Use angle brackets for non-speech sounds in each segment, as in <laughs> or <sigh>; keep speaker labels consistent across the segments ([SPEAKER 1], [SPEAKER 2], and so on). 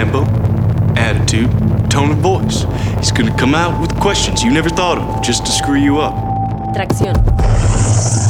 [SPEAKER 1] tempo, attitude, tone of voice. He's gonna come out with questions you never thought of just to screw you up.
[SPEAKER 2] Tracción.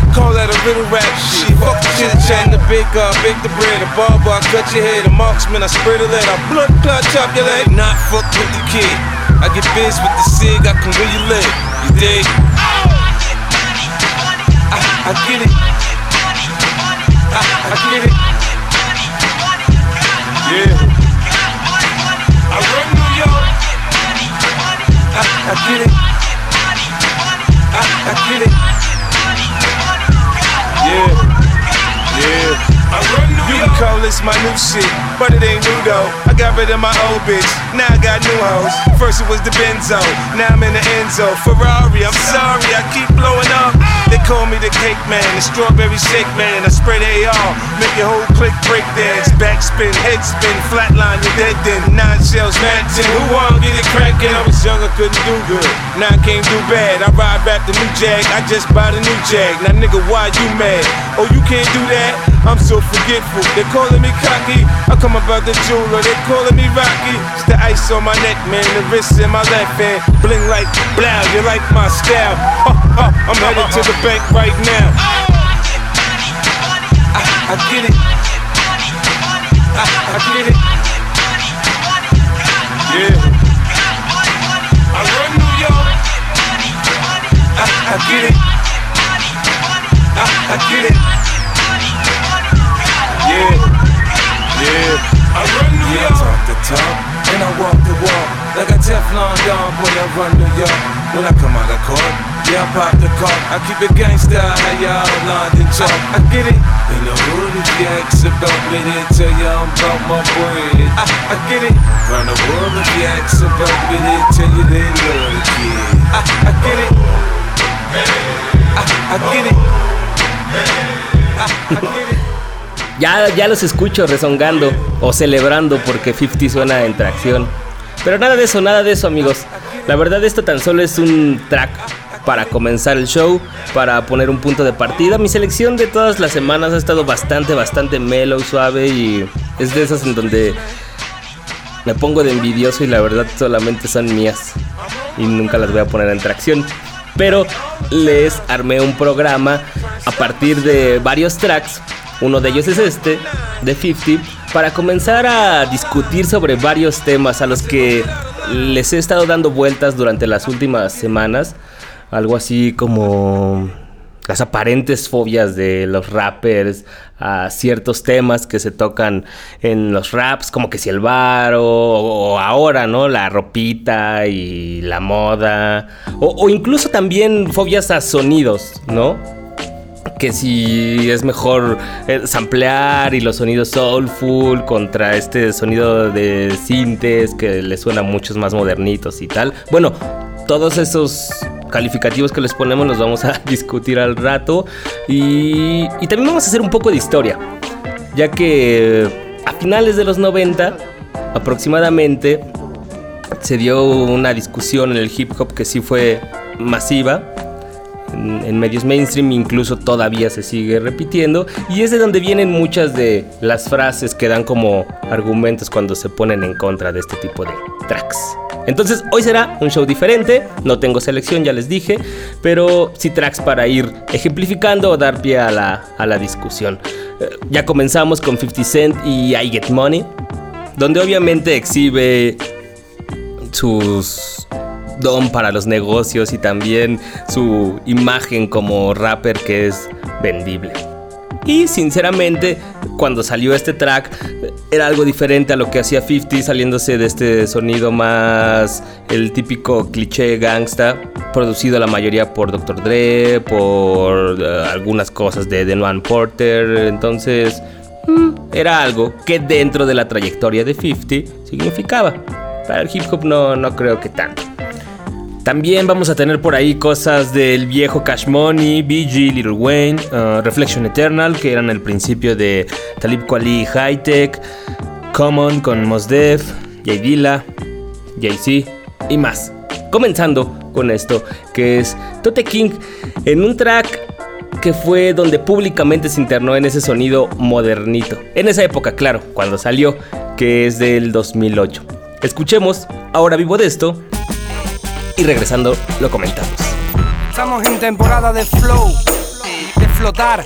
[SPEAKER 3] Call that a little rap shit. Fuck the chit chat. The big up, bake the bread. The barber, I cut your head. The marksman, I spray the lead. I blood clot, chop your leg. Not fuck with the kid. I get biz with the cig. I can really live. You dig? I, I get it. I, I get it. Yeah. I run New York. I, I get it. I, I get it. Yeah. Yeah. You can call this my new shit, but it ain't new though. I got rid of my old bitch, now I got new hoes. First it was the Benzo, now I'm in the Enzo. Ferrari, I'm sorry, I keep blowing up. They call me the cake man, the strawberry shake man. I spray the AR, make your whole click break dance. Backspin, head spin, flatline, you're dead then. Nine shells, Manton. Who wanna get it crackin'? I was young, I couldn't do good. Now I can't do bad. I ride back the new Jag, I just bought a new Jag. Now nigga, why you mad? Oh, you can't do that? I'm so forgetful. They calling me cocky. I come about the jeweler. They calling me Rocky. It's the ice on my neck, man. The wrist in my left hand. Bling like blow. You like my style? Ha, ha, I'm headed to the bank right now. I, I get it. I, I get it. Yeah. I run New York. I, I get it. I, I get it. Yeah, yeah. I run New York. I talk the talk and I walk the walk like a Teflon Don. Boy, I run New York.
[SPEAKER 4] Ya, ya los escucho rezongando o celebrando porque 50 suena en tracción. Pero nada de eso, nada de eso amigos. La verdad esto tan solo es un track para comenzar el show, para poner un punto de partida. Mi selección de todas las semanas ha estado bastante, bastante mellow, suave y es de esas en donde me pongo de envidioso y la verdad solamente son mías y nunca las voy a poner en tracción. Pero les armé un programa a partir de varios tracks uno de ellos es este, de 50, para comenzar a discutir sobre varios temas a los que les he estado dando vueltas durante las últimas semanas. Algo así como las aparentes fobias de los rappers a ciertos temas que se tocan en los raps, como que si el bar o, ahora, ¿no? La ropita y la moda. O, o incluso también fobias a sonidos, ¿no? Que si es mejor eh, samplear y los sonidos soulful contra este sonido de sintes que le suena muchos más modernitos y tal. Bueno, todos esos calificativos que les ponemos los vamos a <laughs> discutir al rato y, y también vamos a hacer un poco de historia, ya que a finales de los 90 aproximadamente se dio una discusión en el hip hop que sí fue masiva en, medios mainstream incluso todavía se sigue repitiendo y es de donde vienen muchas de las frases que dan como argumentos cuando se ponen en contra de este tipo de tracks. Entonces hoy será un show diferente, no tengo selección ya les dije, pero sí tracks para ir ejemplificando o dar pie a la, a la discusión. Eh, ya comenzamos con 50 Cent y I Get Money, donde obviamente exhibe sus don para los negocios y también su imagen como rapper que es vendible. Y sinceramente, cuando salió este track, era algo diferente a lo que hacía 50, saliéndose de este sonido más el típico cliché gangsta, producido la mayoría por Dr. Dre, por eh, algunas cosas de Denwan Porter. Entonces, mm, era algo que dentro de la trayectoria de 50 significaba. Para el hip hop no, no creo que tanto. También vamos a tener por ahí cosas del viejo Cash Money, BG, Little Wayne, uh, Reflection Eternal, que eran el principio de Talib Kweli High Tech, Common con Mos Def, Jay Dilla, Jay-Z y más. Comenzando con esto, que es Tote King en un track que fue donde públicamente se internó en ese sonido modernito. En esa época, claro, cuando salió, que es del 2008. Escuchemos, ahora vivo de esto, y regresando lo comentamos.
[SPEAKER 2] Estamos en temporada de flow, de flotar.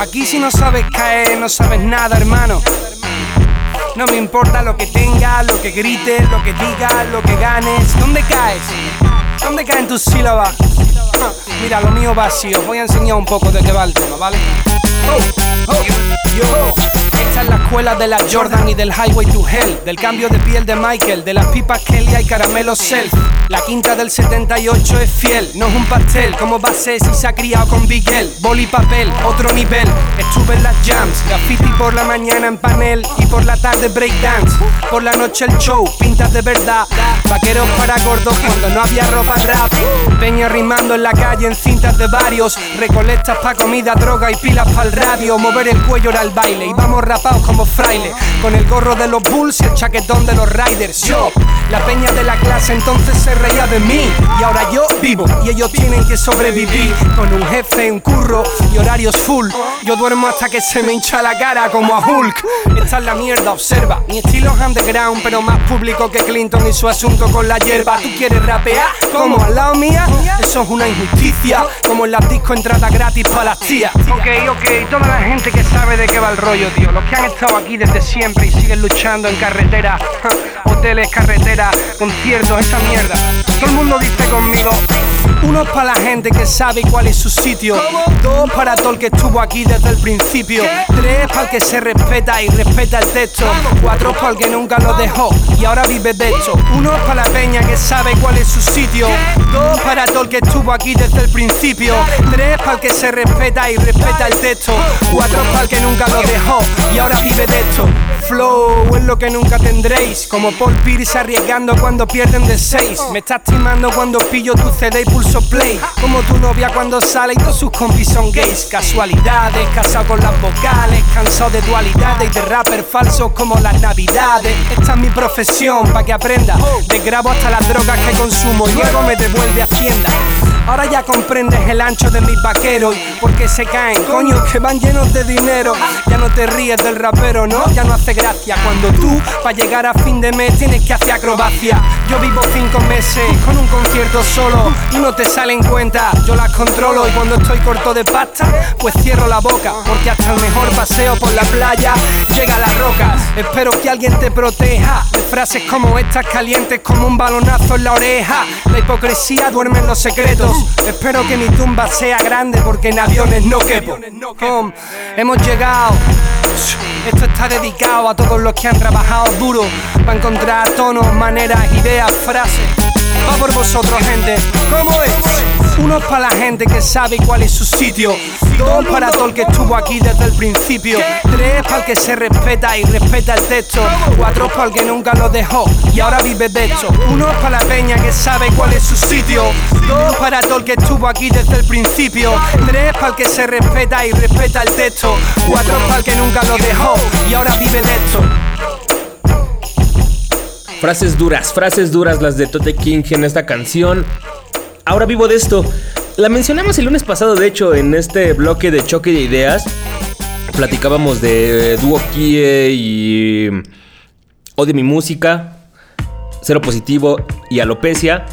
[SPEAKER 2] Aquí si no sabes caer, no sabes nada, hermano. No me importa lo que tengas, lo que grites, lo que digas, lo que ganes. ¿Dónde caes? ¿Dónde caen tus sílabas? Mira, lo mío vacío. Voy a enseñar un poco de qué va el tema, ¿vale? Oh, oh, yo. La escuela de la Jordan y del Highway to Hell. Del cambio de piel de Michael, de las pipas Kelly y caramelo Self. La quinta del 78 es fiel, no es un pastel. Como va si se ha criado con Bigel? Boli papel, otro nivel. Estuve en las jams, graffiti por la mañana en panel y por la tarde breakdance. Por la noche el show, pintas de verdad. Vaqueros para gordos cuando no había ropa rap. Peña rimando en la calle en cintas de varios. Recolectas pa' comida, droga y pilas para el radio. Mover el cuello era el baile y vamos rapados como fraile. Con el gorro de los Bulls y el chaquetón de los Riders. Yo, la peña de la clase entonces se reía de mí. Y ahora yo vivo y ellos tienen que sobrevivir. Con un jefe, un curro y horarios full. Yo duermo hasta que se me hincha la cara como a Hulk. Esta es la mierda, observa. Mi estilo es underground, pero más público que Clinton y su asunto con la hierba. ¿Tú quieres rapear? como ¿Al lado mía? Eso es una injusticia. Como en las disco entrada gratis para las tías. Ok, ok, toda la gente que sabe de qué va el rollo, tío los que han estado aquí desde siempre y siguen luchando en carretera, <laughs> hoteles, carretera, conciertos, esa mierda. Todo el mundo dice conmigo, uno para la gente que sabe cuál es su sitio, dos para todo el que estuvo aquí desde el principio, tres para el que se respeta y respeta el texto, cuatro para el que nunca lo dejó y ahora vive de hecho, uno para la peña que sabe cuál es su sitio, dos para todo el que estuvo aquí desde el principio, tres para el que se respeta y respeta el texto, cuatro para el que nunca lo dejó y ahora vive de esto. Flow es lo que nunca tendréis. Como Paul Pierce arriesgando cuando pierden de 6. Me estás timando cuando pillo tu CD y pulso play. Como tu novia cuando sale y todos sus compis son gays. Casualidades, casado con las vocales. Cansado de dualidades y de rapper falsos como las navidades. Esta es mi profesión, pa' que aprenda. Desgrabo hasta las drogas que consumo y luego me devuelve Hacienda. Ahora ya comprendes el ancho de mis vaqueros porque se caen, coño, que van llenos de dinero. Ya no te ríes del rapero, ¿no? Ya no hace gracia cuando tú, para llegar a fin de mes, tienes que hacer acrobacia. Yo vivo cinco meses con un concierto solo y no te salen cuenta. Yo las controlo y cuando estoy corto de pasta, pues cierro la boca porque hasta el mejor paseo por la playa llega a las rocas. Espero que alguien te proteja frases como estas calientes como un balonazo en la oreja. La hipocresía duerme en los secretos. Espero que mi tumba sea grande porque en aviones no quepo. hemos llegado. Esto está dedicado a todos los que han trabajado duro para encontrar tonos, maneras, ideas, frases. Va por vosotros, gente. ¿Cómo es? Uno para la gente que sabe cuál es su sitio. Dos para todo el que estuvo aquí desde el principio. Tres para el que se respeta y respeta el texto. Cuatro para el que nunca lo dejó y ahora vive de esto. Uno para la peña que sabe cuál es su sitio. Dos para todo el que estuvo aquí desde el principio. Tres para el que se respeta y respeta el texto. Cuatro para el que nunca lo dejó y ahora vive de esto.
[SPEAKER 4] Frases duras, frases duras las de Tote King en esta canción. Ahora vivo de esto. La mencionamos el lunes pasado, de hecho, en este bloque de choque de ideas. Platicábamos de Duo Kie y Odio mi música, Cero Positivo y Alopecia.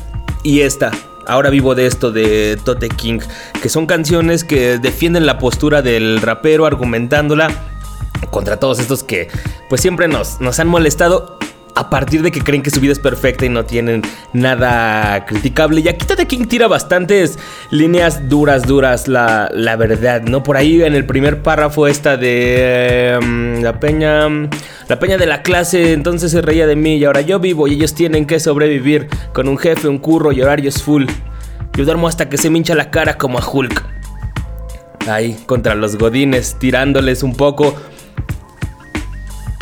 [SPEAKER 4] Y esta, Ahora vivo de esto de Tote King, que son canciones que defienden la postura del rapero argumentándola contra todos estos que pues siempre nos, nos han molestado a partir de que creen que su vida es perfecta y no tienen nada criticable. Y aquí Tate King tira bastantes líneas duras, duras, la, la verdad, ¿no? Por ahí en el primer párrafo esta de em, la peña, la peña de la clase entonces se reía de mí y ahora yo vivo y ellos tienen que sobrevivir con un jefe, un curro y horarios full. Yo duermo hasta que se me hincha la cara como a Hulk. Ahí, contra los godines, tirándoles un poco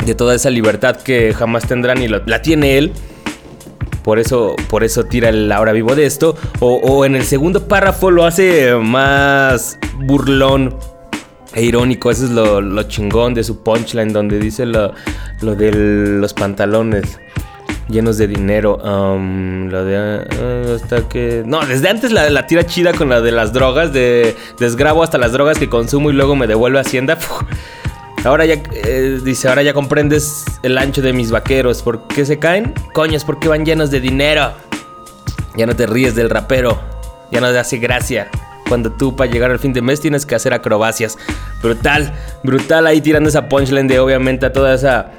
[SPEAKER 4] de toda esa libertad que jamás tendrán y la tiene él. Por eso, por eso tira el ahora vivo de esto. O, en el segundo párrafo lo hace más burlón e irónico. Eso es lo, chingón de su punchline, donde dice lo, de los pantalones llenos de dinero. Um, lo de. Ah, hasta que. No, desde antes la, la tira chida con la de las drogas. De desgrabo hasta las drogas que consumo y luego me devuelve a Hacienda. <laughs> Ahora ya, eh, dice, ahora ya comprendes el ancho de mis vaqueros. ¿Por qué se caen? Coño, es porque van llenos de dinero. Ya no te ríes del rapero. Ya no te hace gracia. Cuando tú para llegar al fin de mes tienes que hacer acrobacias. Brutal, brutal ahí tirando esa punchline de obviamente a toda esa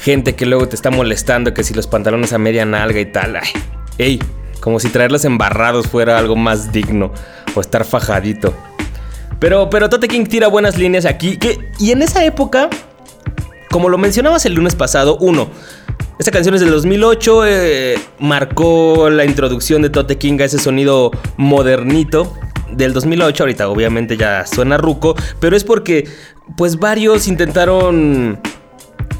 [SPEAKER 4] gente que luego te está molestando. Que si los pantalones a media nalga y tal. Ay, ey, como si traerlos embarrados fuera algo más digno. O estar fajadito. Pero, pero Tote King tira buenas líneas aquí. y en esa época, como lo mencionabas el lunes pasado, uno, esta canción es del 2008, eh, marcó la introducción de Tote King a ese sonido modernito del 2008. Ahorita obviamente ya suena ruco, pero es porque pues varios intentaron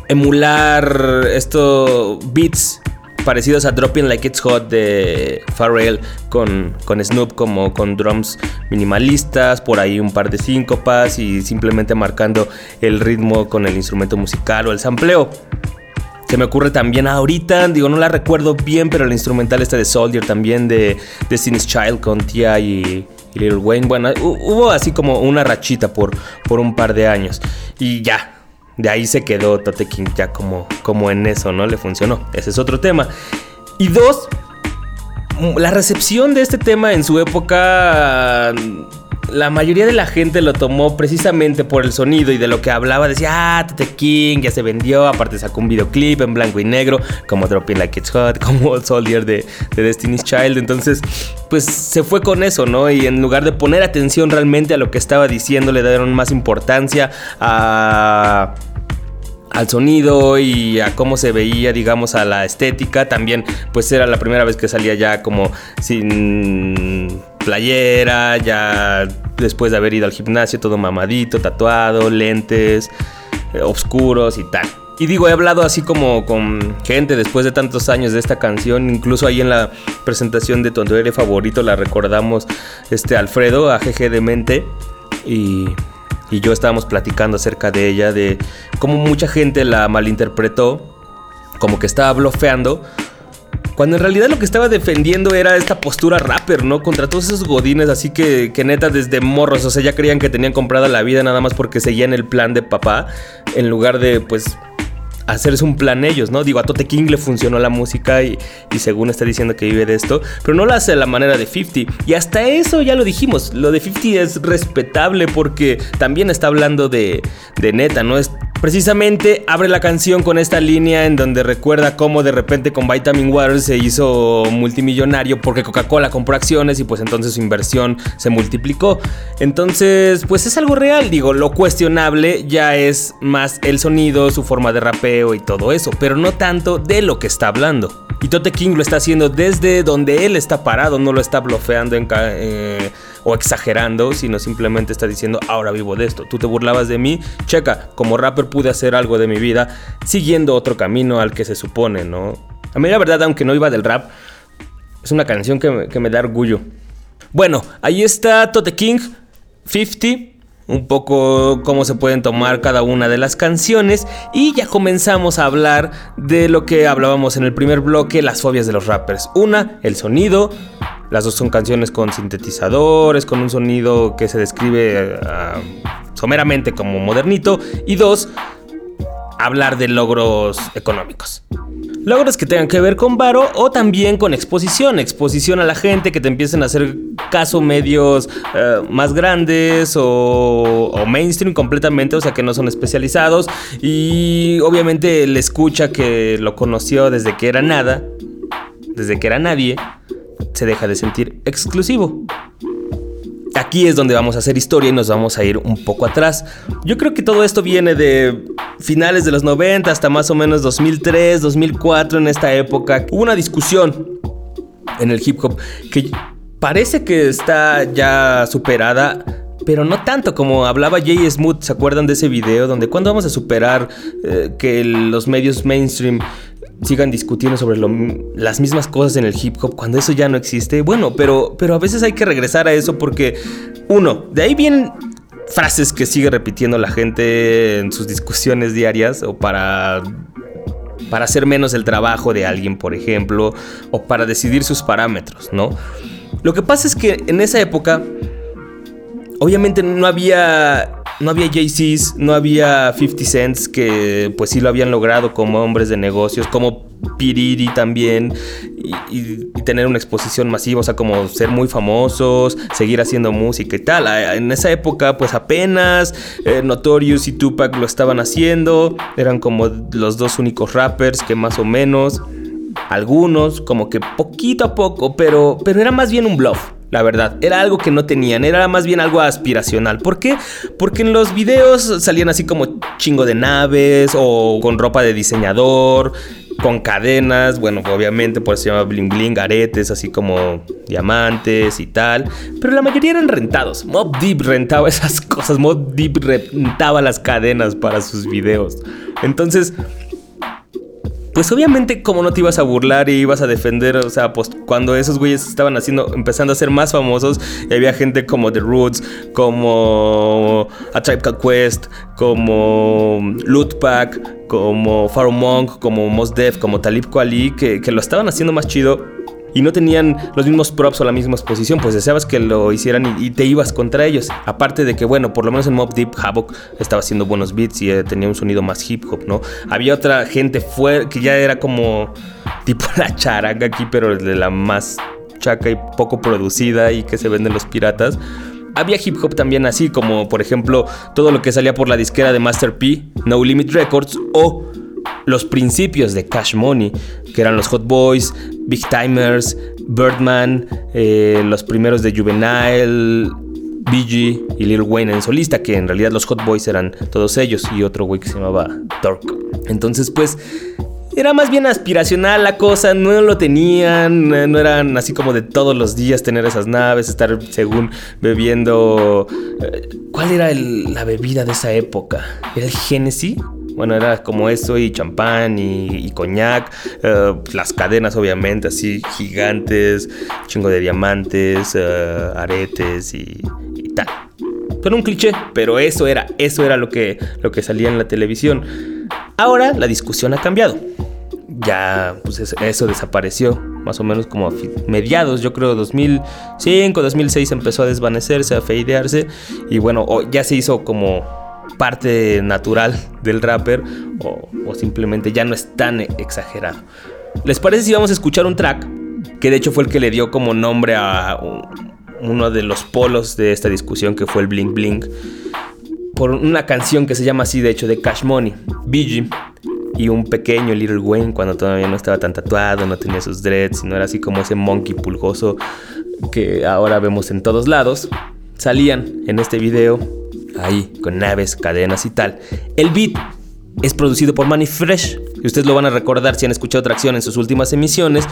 [SPEAKER 4] emular estos beats parecidos a Dropping Like It's Hot de Pharrell con, con Snoop como con drums minimalistas, por ahí un par de síncopas y simplemente marcando el ritmo con el instrumento musical o el sampleo. Se me ocurre también ahorita, digo, no la recuerdo bien, pero el instrumental este de Soldier también de Destiny's Child con Tia y, y Lil Wayne. Bueno, hubo así como una rachita por, por un par de años. Y ya, de ahí se quedó Tote King ya como, como en eso, ¿no? Le funcionó. Ese es otro tema. Y dos, la recepción de este tema en su época la mayoría de la gente lo tomó precisamente por el sonido y de lo que hablaba. Decía, ah, Tote King ya se vendió. Aparte sacó un videoclip en blanco y negro, como Dropping Like It's Hot, <laughs> como Soldier de, de Destiny's Child. Entonces, pues se fue con eso, ¿no? Y en lugar de poner atención realmente a lo que estaba diciendo, le dieron más importancia a al sonido y a cómo se veía, digamos, a la estética. También, pues era la primera vez que salía ya como sin playera, ya después de haber ido al gimnasio, todo mamadito, tatuado, lentes, eh, oscuros y tal. Y digo, he hablado así como con gente después de tantos años de esta canción, incluso ahí en la presentación de tu favorito la recordamos este Alfredo, a GG de y y yo estábamos platicando acerca de ella, de cómo mucha gente la malinterpretó, como que estaba blofeando, cuando en realidad lo que estaba defendiendo era esta postura rapper, ¿no? Contra todos esos godines, así que, que neta desde morros, o sea, ya creían que tenían comprada la vida nada más porque seguían el plan de papá, en lugar de, pues, hacerse un plan ellos, ¿no? Digo, a Tote King le funcionó la música y, según está diciendo que vive de esto, pero no lo hace de la manera de 50. Y hasta eso ya lo dijimos, lo de 50 es respetable porque también está hablando de, de neta, ¿no? Es Precisamente abre la canción con esta línea en donde recuerda cómo de repente con Vitamin Water se hizo multimillonario porque Coca-Cola compró acciones y pues entonces su inversión se multiplicó. Entonces, pues es algo real, digo, lo cuestionable ya es más el sonido, su forma de y todo eso, pero no tanto de lo que está hablando. Y Tote King lo está haciendo desde donde él está parado, no lo está blofeando eh, o exagerando, sino simplemente está diciendo, ahora vivo de esto. Tú te burlabas de mí, checa, como rapper pude hacer algo de mi vida siguiendo otro camino al que se supone, ¿no? A mí la verdad, aunque no iba del rap, es una canción que que me da orgullo. Bueno, ahí está Tote King, 50 un poco cómo se pueden tomar cada una de las canciones y ya comenzamos a hablar de lo que hablábamos en el primer bloque, las fobias de los rappers. Una, el sonido. Las dos son canciones con sintetizadores, con un sonido que se describe ah, someramente como modernito. Y dos, hablar de logros económicos. Logros que tengan que ver con varo o también con exposición, exposición a la gente, que te empiecen a hacer caso medios eh, más grandes o, o, mainstream completamente, o sea que no son especializados y obviamente le escucha que lo conoció desde que era nada, desde que era nadie, se deja de sentir exclusivo. Aquí es donde vamos a hacer historia y nos vamos a ir un poco atrás. Yo creo que todo esto viene de finales de los 90 hasta más o menos 2003, 2004 en esta época. Hubo una discusión en el hip hop que parece que está ya superada. Pero no tanto como hablaba Jay Smooth, ¿se acuerdan de ese video? Donde cuando vamos a superar eh, que los medios mainstream sigan discutiendo sobre las mismas cosas en el hip hop cuando eso ya no existe. Bueno, pero, pero a veces hay que regresar a eso porque, uno, de ahí vienen frases que sigue repitiendo la gente en sus discusiones diarias o para para hacer menos el trabajo de alguien, por ejemplo, o para decidir sus parámetros, ¿no? Lo que pasa es que en esa época obviamente no había no había Jay-Z's, no había 50 Cents que pues sí lo habían logrado como hombres de negocios, como Piriri también, y, tener una exposición masiva, o sea, como ser muy famosos, seguir haciendo música y tal. En esa época, pues apenas eh, Notorious y Tupac lo estaban haciendo, eran como los dos únicos rappers que más o menos, algunos, como que poquito a poco, pero, pero era más bien un bluff la verdad. Era algo que no tenían, era más bien algo aspiracional. ¿Por qué? Porque en los videos salían así como chingo de naves o con ropa de diseñador, con cadenas, bueno, obviamente por eso se llama bling bling, aretes, así como diamantes y tal, pero la mayoría eran rentados. Mob Deep rentaba <laughs> esas cosas, Mob Deep rentaba las cadenas para sus videos. Entonces, pues obviamente como no te ibas a burlar y ibas a defender, o sea, pues cuando esos güeyes estaban haciendo, empezando a ser más famosos, y había gente como The Roots, como A Tribe Called Quest, como Loot Pack, como Pharaoh Monk, como Mos Def, como Talib Kweli, que, que lo estaban haciendo más chido y no tenían los mismos props o la misma exposición, pues deseabas que lo hicieran y, te ibas contra ellos. Aparte de que, bueno, por lo menos en Mob Deep Havoc estaba haciendo buenos beats y eh, tenía un sonido más hip hop, ¿no? Había otra gente fuera que ya era como tipo <laughs> la charanga aquí, pero de la más chaca y poco producida y que se venden los piratas. Había hip hop también así, como por ejemplo todo lo que salía por la disquera de Master P, No Limit Records o los principios de Cash Money, que eran los Hot Boys, Big Timers, Birdman, eh, los primeros de Juvenile, BG y Lil Wayne en solista, que en realidad los Hot Boys eran todos ellos y otro güey que se llamaba Torque. Entonces, pues, era más bien aspiracional la cosa, no lo tenían, no eran así como de todos los días tener esas naves, estar según bebiendo... Eh, ¿Cuál era la bebida de esa época? ¿Era el Genesis? Bueno, era como eso y champán y, coñac. Eh, las cadenas, obviamente, así gigantes, chingo de diamantes, eh, aretes y, tal. Pero un cliché, pero eso era, eso era lo que, lo que salía en la televisión. Ahora la discusión ha cambiado. Ya, pues eso, desapareció, más o menos como a mediados, yo creo 2005, 2006 empezó a desvanecerse, a fadearse y bueno, ya se hizo como parte natural del rapper o, simplemente ya no es tan exagerado. ¿Les parece si vamos a escuchar un track? Que de hecho fue el que le dio como nombre a uno de los polos de esta discusión que fue el Blink Blink. Por una canción que se llama así de hecho de Cash Money, BG. Y un pequeño Little Wayne cuando todavía no estaba tan tatuado, no tenía sus dreads, no era así como ese monkey pulgoso que ahora vemos en todos lados. Salían en este video ahí con naves, cadenas y tal. El beat es producido por Manny Fresh. Y ustedes lo van a recordar si han escuchado Tracción en sus últimas emisiones,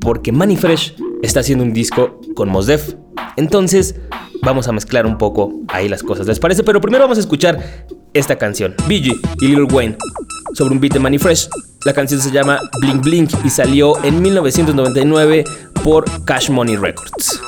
[SPEAKER 4] porque Manny Fresh está haciendo un disco con Mos Def. Entonces, vamos a mezclar un poco ahí las cosas, ¿les parece? Pero primero vamos a escuchar esta canción, BG y Lil Wayne, sobre un beat de Manny Fresh. La canción se llama Blink Blink y salió en 1999 por Cash Money Records.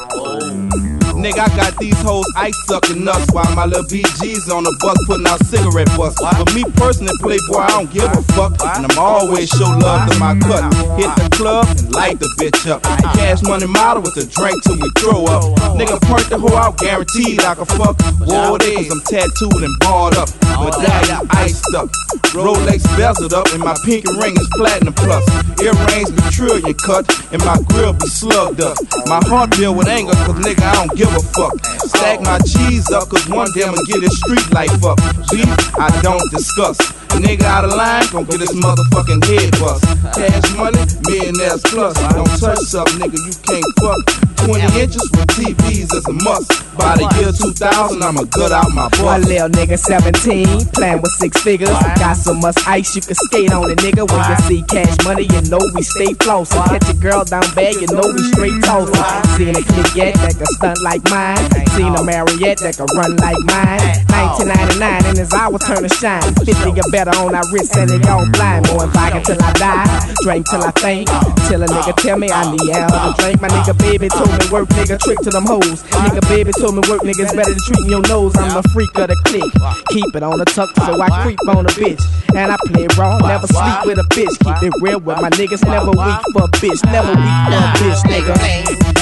[SPEAKER 5] Nigga, I got these hoes ice sucking nuts while my little BG's on the bus putting out cigarette butts. But me personally, Playboy, I don't give a fuck. And I'm always show love to my cut. Hit the club and light the bitch up. Cash money model with a drink till we throw up. Nigga, point the hoe out, guaranteed I can fuck. Whoa, cause I'm tattooed and barred up. Medallion iced up. Rolex bezeled up, and my pinky ring is platinum plus. Earrings be trillion cut, and my grill be slugged up. My heart filled with anger, cause nigga, I don't give a fuck. Stack my cheese up, cause one day I'ma get his street life up. Beef, I don't discuss. Nigga out of line, gon' get his motherfucking head bust. Cash money, millionaires plus. Don't touch something, nigga, you can't fuck. 20 inches with TVs is a must. By the year 2000, I'ma gut out my butt.
[SPEAKER 6] One little nigga 17, playing with six figures. Got so much ice you can skate on it, nigga. When you see cash money, you know we stay flossing. Catch a girl down bad, you know we straight tossing. Seen a yet that can stunt like mine. Oh. Seen a Marriott that can run like mine. 1999 and it's our turn to shine. 50 or better on our wrist and it all blind. More vodka till I die, drink till I faint. Till a nigga tell me I need hell to drink. My nigga baby told me work, nigga trick to them hoes. Nigga baby told me work, niggas better than treating your nose. I'm the freak of the clique. Keep it on the tuck so I creep on a bitch. And I play raw, never sleep with a bitch. Keep it real with my niggas, never weak for a bitch. Never weak for a bitch, nigga.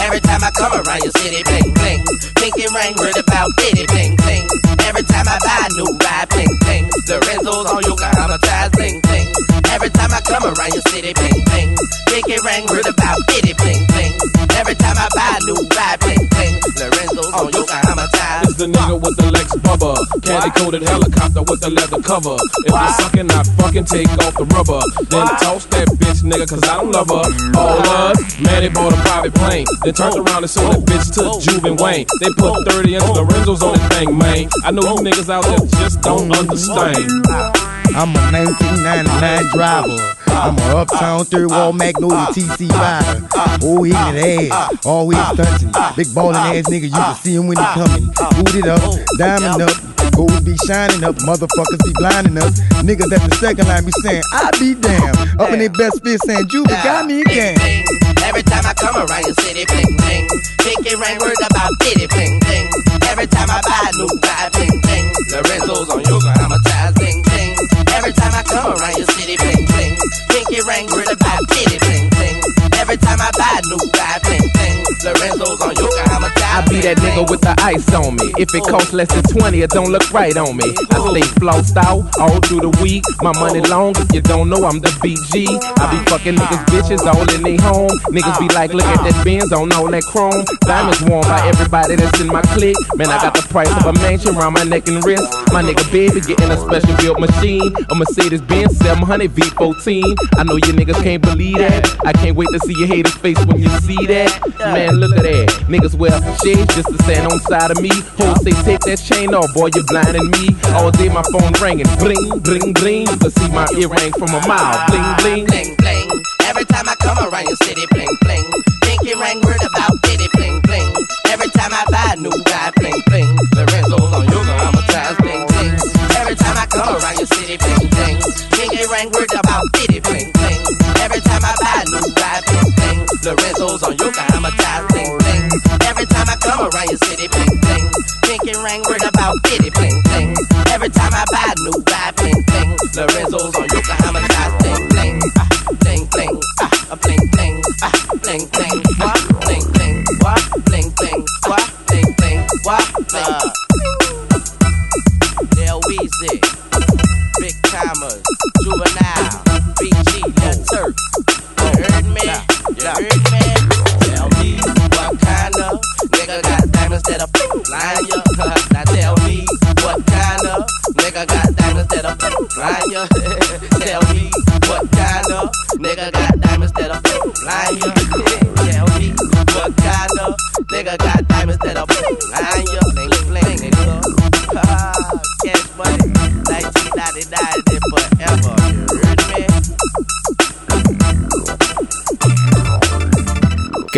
[SPEAKER 7] Every time I come around your city, bling bling. Pinky ring, word about bitty, bling bling. Every time I buy a new ride, bling bling. Lorenzo's on Yokohama ties, bling bling. Every time I come around your city, bling bling. Pinky ring, word about bitty, bling bling. Every time I buy a new ride, bling bling. Lorenzo's oh, on Yokohama ties.
[SPEAKER 8] It's the nigga with the Lex Bubba. Candy coated helicopter with the leather cover. If you're sucking, I fucking take off the rubber. Then toss that bitch, nigga, cause I don't love her. All man, they bought a private plane. Then turned around and sold that bitch to Juven Wayne. They put 30 into Lorenzo's on this thing, man. I know you niggas out there just don't understand.
[SPEAKER 9] I'm a 1999 driver. I'm a uptown third wall Magnolia TC rider. Oh, ignorant ass, always stunting. Big ballin' ass nigga, you can see him when he coming. Boot it up, diamond up. Gold be shining up, motherfuckers be blinding us. Niggas at the second line be saying, I be damn. Up in their best fit saying, Juba got me again.
[SPEAKER 7] Every time I come around your city, bling bling. Pinky ring, word about bitty, bling bling. Every time I buy a new ride, bling bling. Lorenzo's on Yokohama ties, bling bling. Every time I come around your city, bling bling. Pinky ring, word about bitty, bling bling. Every time I buy a new ride, bling bling. Lorenzo's on.
[SPEAKER 6] I be that nigga with the ice on me. If it costs less than 20, it don't look right on me. I stay flossed out all through the week. My money long, if you don't know, I'm the BG. I be fucking niggas, bitches all in they home. Niggas be like, look at that Benz on all that chrome. Diamonds worn by everybody that's in my clique. Man, I got the price of a mansion around my neck and wrist. My nigga baby getting a special built machine. A Mercedes Benz 700 V14. I know you niggas can't believe that. I can't wait to see your haters face when you see that. Man, look at that. Niggas wear just to stand on side of me. Hoes say take that chain off, boy, you're blinding me. All day my phone ringing, bling, bling, bling. You can see my earring from a mile, bling, bling.
[SPEAKER 7] bling bling. Every time I come around your city, bling bling. Pinky ring, word about bitty, bling bling. Every time I buy a new ride, bling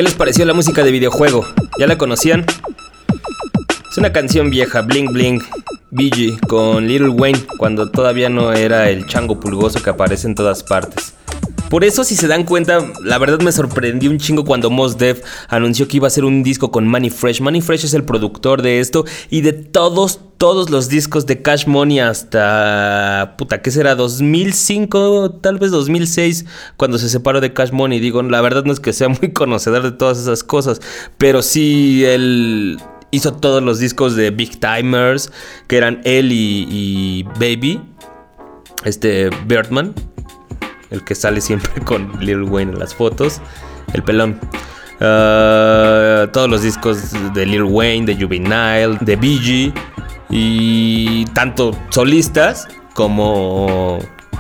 [SPEAKER 4] les pareció la música de videojuego? ¿Ya la conocían? Es una canción vieja, Bling Bling, BG, con Little Wayne, cuando todavía no era el chango pulgoso que aparece en todas partes. Por eso, si se dan cuenta, la verdad me sorprendió un chingo cuando Mos Def anunció que iba a hacer un disco con Manny Fresh. Manny Fresh es el productor de esto y de todos, todos los discos de Cash Money hasta. Puta, ¿qué será? 2005, tal vez 2006, cuando se separó de Cash Money. Digo, la verdad no es que sea muy <laughs> conocedor de todas esas cosas, pero sí él hizo todos los discos de Big Timers, que eran él y, y Baby, este Birdman, el que sale siempre <laughs> con Lil Wayne en las fotos, el pelón. Uh, todos los discos de Lil Wayne, de Juvenile, de BG y tanto solistas como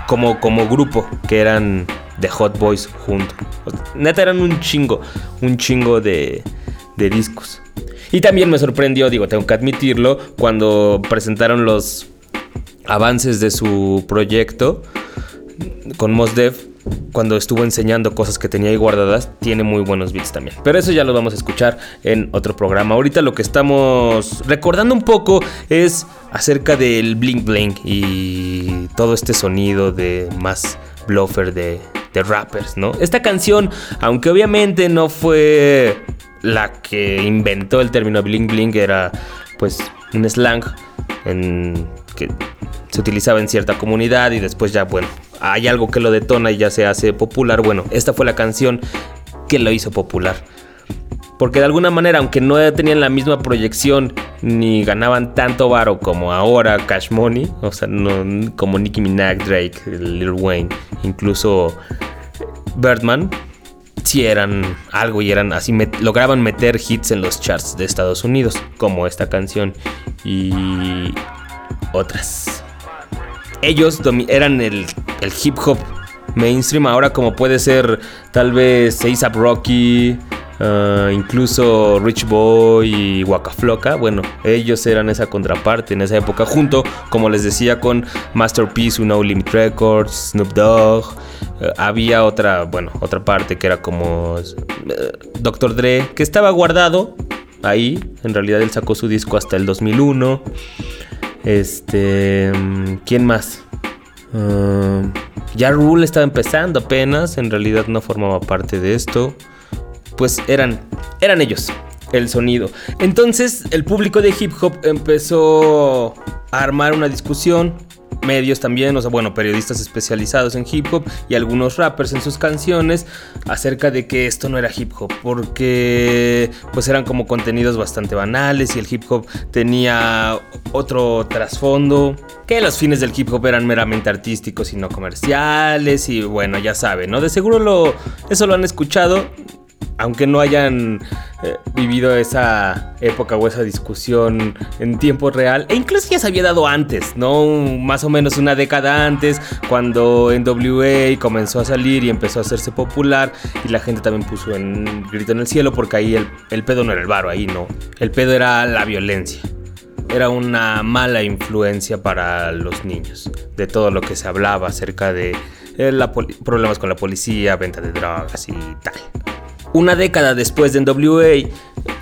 [SPEAKER 4] como como grupo que eran de Hot Boys juntos. Neta eran un chingo, un chingo de, de discos. Y también me sorprendió, digo, tengo que admitirlo, cuando presentaron los avances de su proyecto con Mos Def, cuando estuvo enseñando cosas que tenía ahí guardadas, tiene muy buenos beats también. Pero eso ya lo vamos a escuchar en otro programa. Ahorita lo que estamos recordando un poco es acerca del Blink Blink y todo este sonido de más bluffer de, de rappers, ¿no? Esta canción, aunque obviamente no fue la que inventó el término bling bling era pues un slang en, que se utilizaba en cierta comunidad y después ya bueno hay algo que lo detona y ya se hace popular bueno esta fue la canción que lo hizo popular porque de alguna manera aunque no tenían la misma proyección ni ganaban tanto varo como ahora Cash Money o sea no, como Nicki Minaj Drake Lil Wayne incluso Birdman si eran algo y eran así, lograban meter hits en los charts de Estados Unidos, como esta canción y otras. Ellos eran el, hip hop mainstream, ahora como puede ser tal vez A$AP Rocky, Uh, incluso Rich Boy y Waka bueno, ellos eran esa contraparte en esa época, junto, como les decía, con Masterpiece, No Limit Records, Snoop Dogg. Uh, había otra, bueno, otra parte que era como uh, Dr. Dre, que estaba guardado ahí. En realidad él sacó su disco hasta el 2001. Este, ¿quién más? ya Rule estaba empezando apenas, en realidad no formaba parte de esto pues eran, eran ellos el sonido. Entonces el público de hip hop empezó a armar una discusión. Medios también, o sea, bueno, periodistas especializados en hip hop y algunos rappers en sus canciones acerca de que esto no era hip hop, porque pues eran como contenidos bastante banales y el hip hop tenía otro trasfondo, que los fines del hip hop eran meramente artísticos y no comerciales y bueno, ya saben, ¿no? De seguro lo, eso lo han escuchado, aunque no hayan eh, vivido esa época o esa discusión en tiempo real, e incluso ya se había dado antes, ¿no? Más o menos una década antes, cuando NWA comenzó a salir y empezó a hacerse popular, y la gente también puso en grito en el cielo, porque ahí el, pedo no era el varo, ahí no. El pedo era la violencia. Era una mala influencia para los niños, de todo lo que se hablaba acerca de eh, problemas con la policía, venta de drogas y tal. Una década después de NWA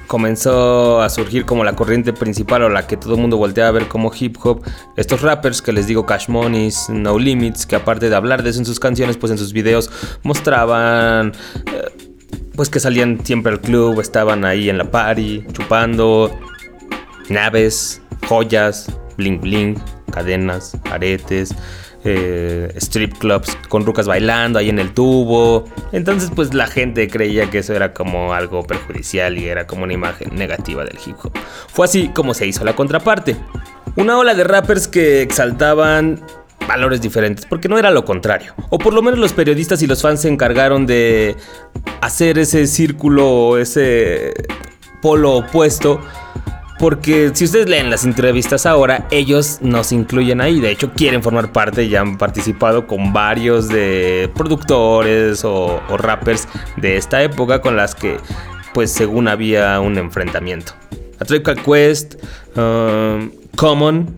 [SPEAKER 4] comenzó a surgir como la corriente principal o la que todo el mundo voltea a ver como hip hop. Estos rappers que les digo Cash Monies, No Limits, que aparte de hablar de eso en sus canciones, pues en sus videos mostraban eh, pues que salían siempre al club, estaban ahí en la party, chupando naves, joyas, bling bling, cadenas, aretes. Eh, strip clubs con rucas bailando ahí en el tubo. Entonces pues la gente creía que eso era como algo perjudicial y era como una imagen negativa del hip hop. Fue así como se hizo la contraparte. Una ola de rappers que exaltaban valores diferentes, porque no era lo contrario. O por lo menos los periodistas y los fans se encargaron de hacer ese círculo, ese polo opuesto porque si ustedes leen las entrevistas ahora, ellos nos incluyen ahí. De hecho, quieren formar parte y han participado con varios de productores o, rappers de esta época con las que, pues, según había un enfrentamiento. A Tribe Quest, um, Common,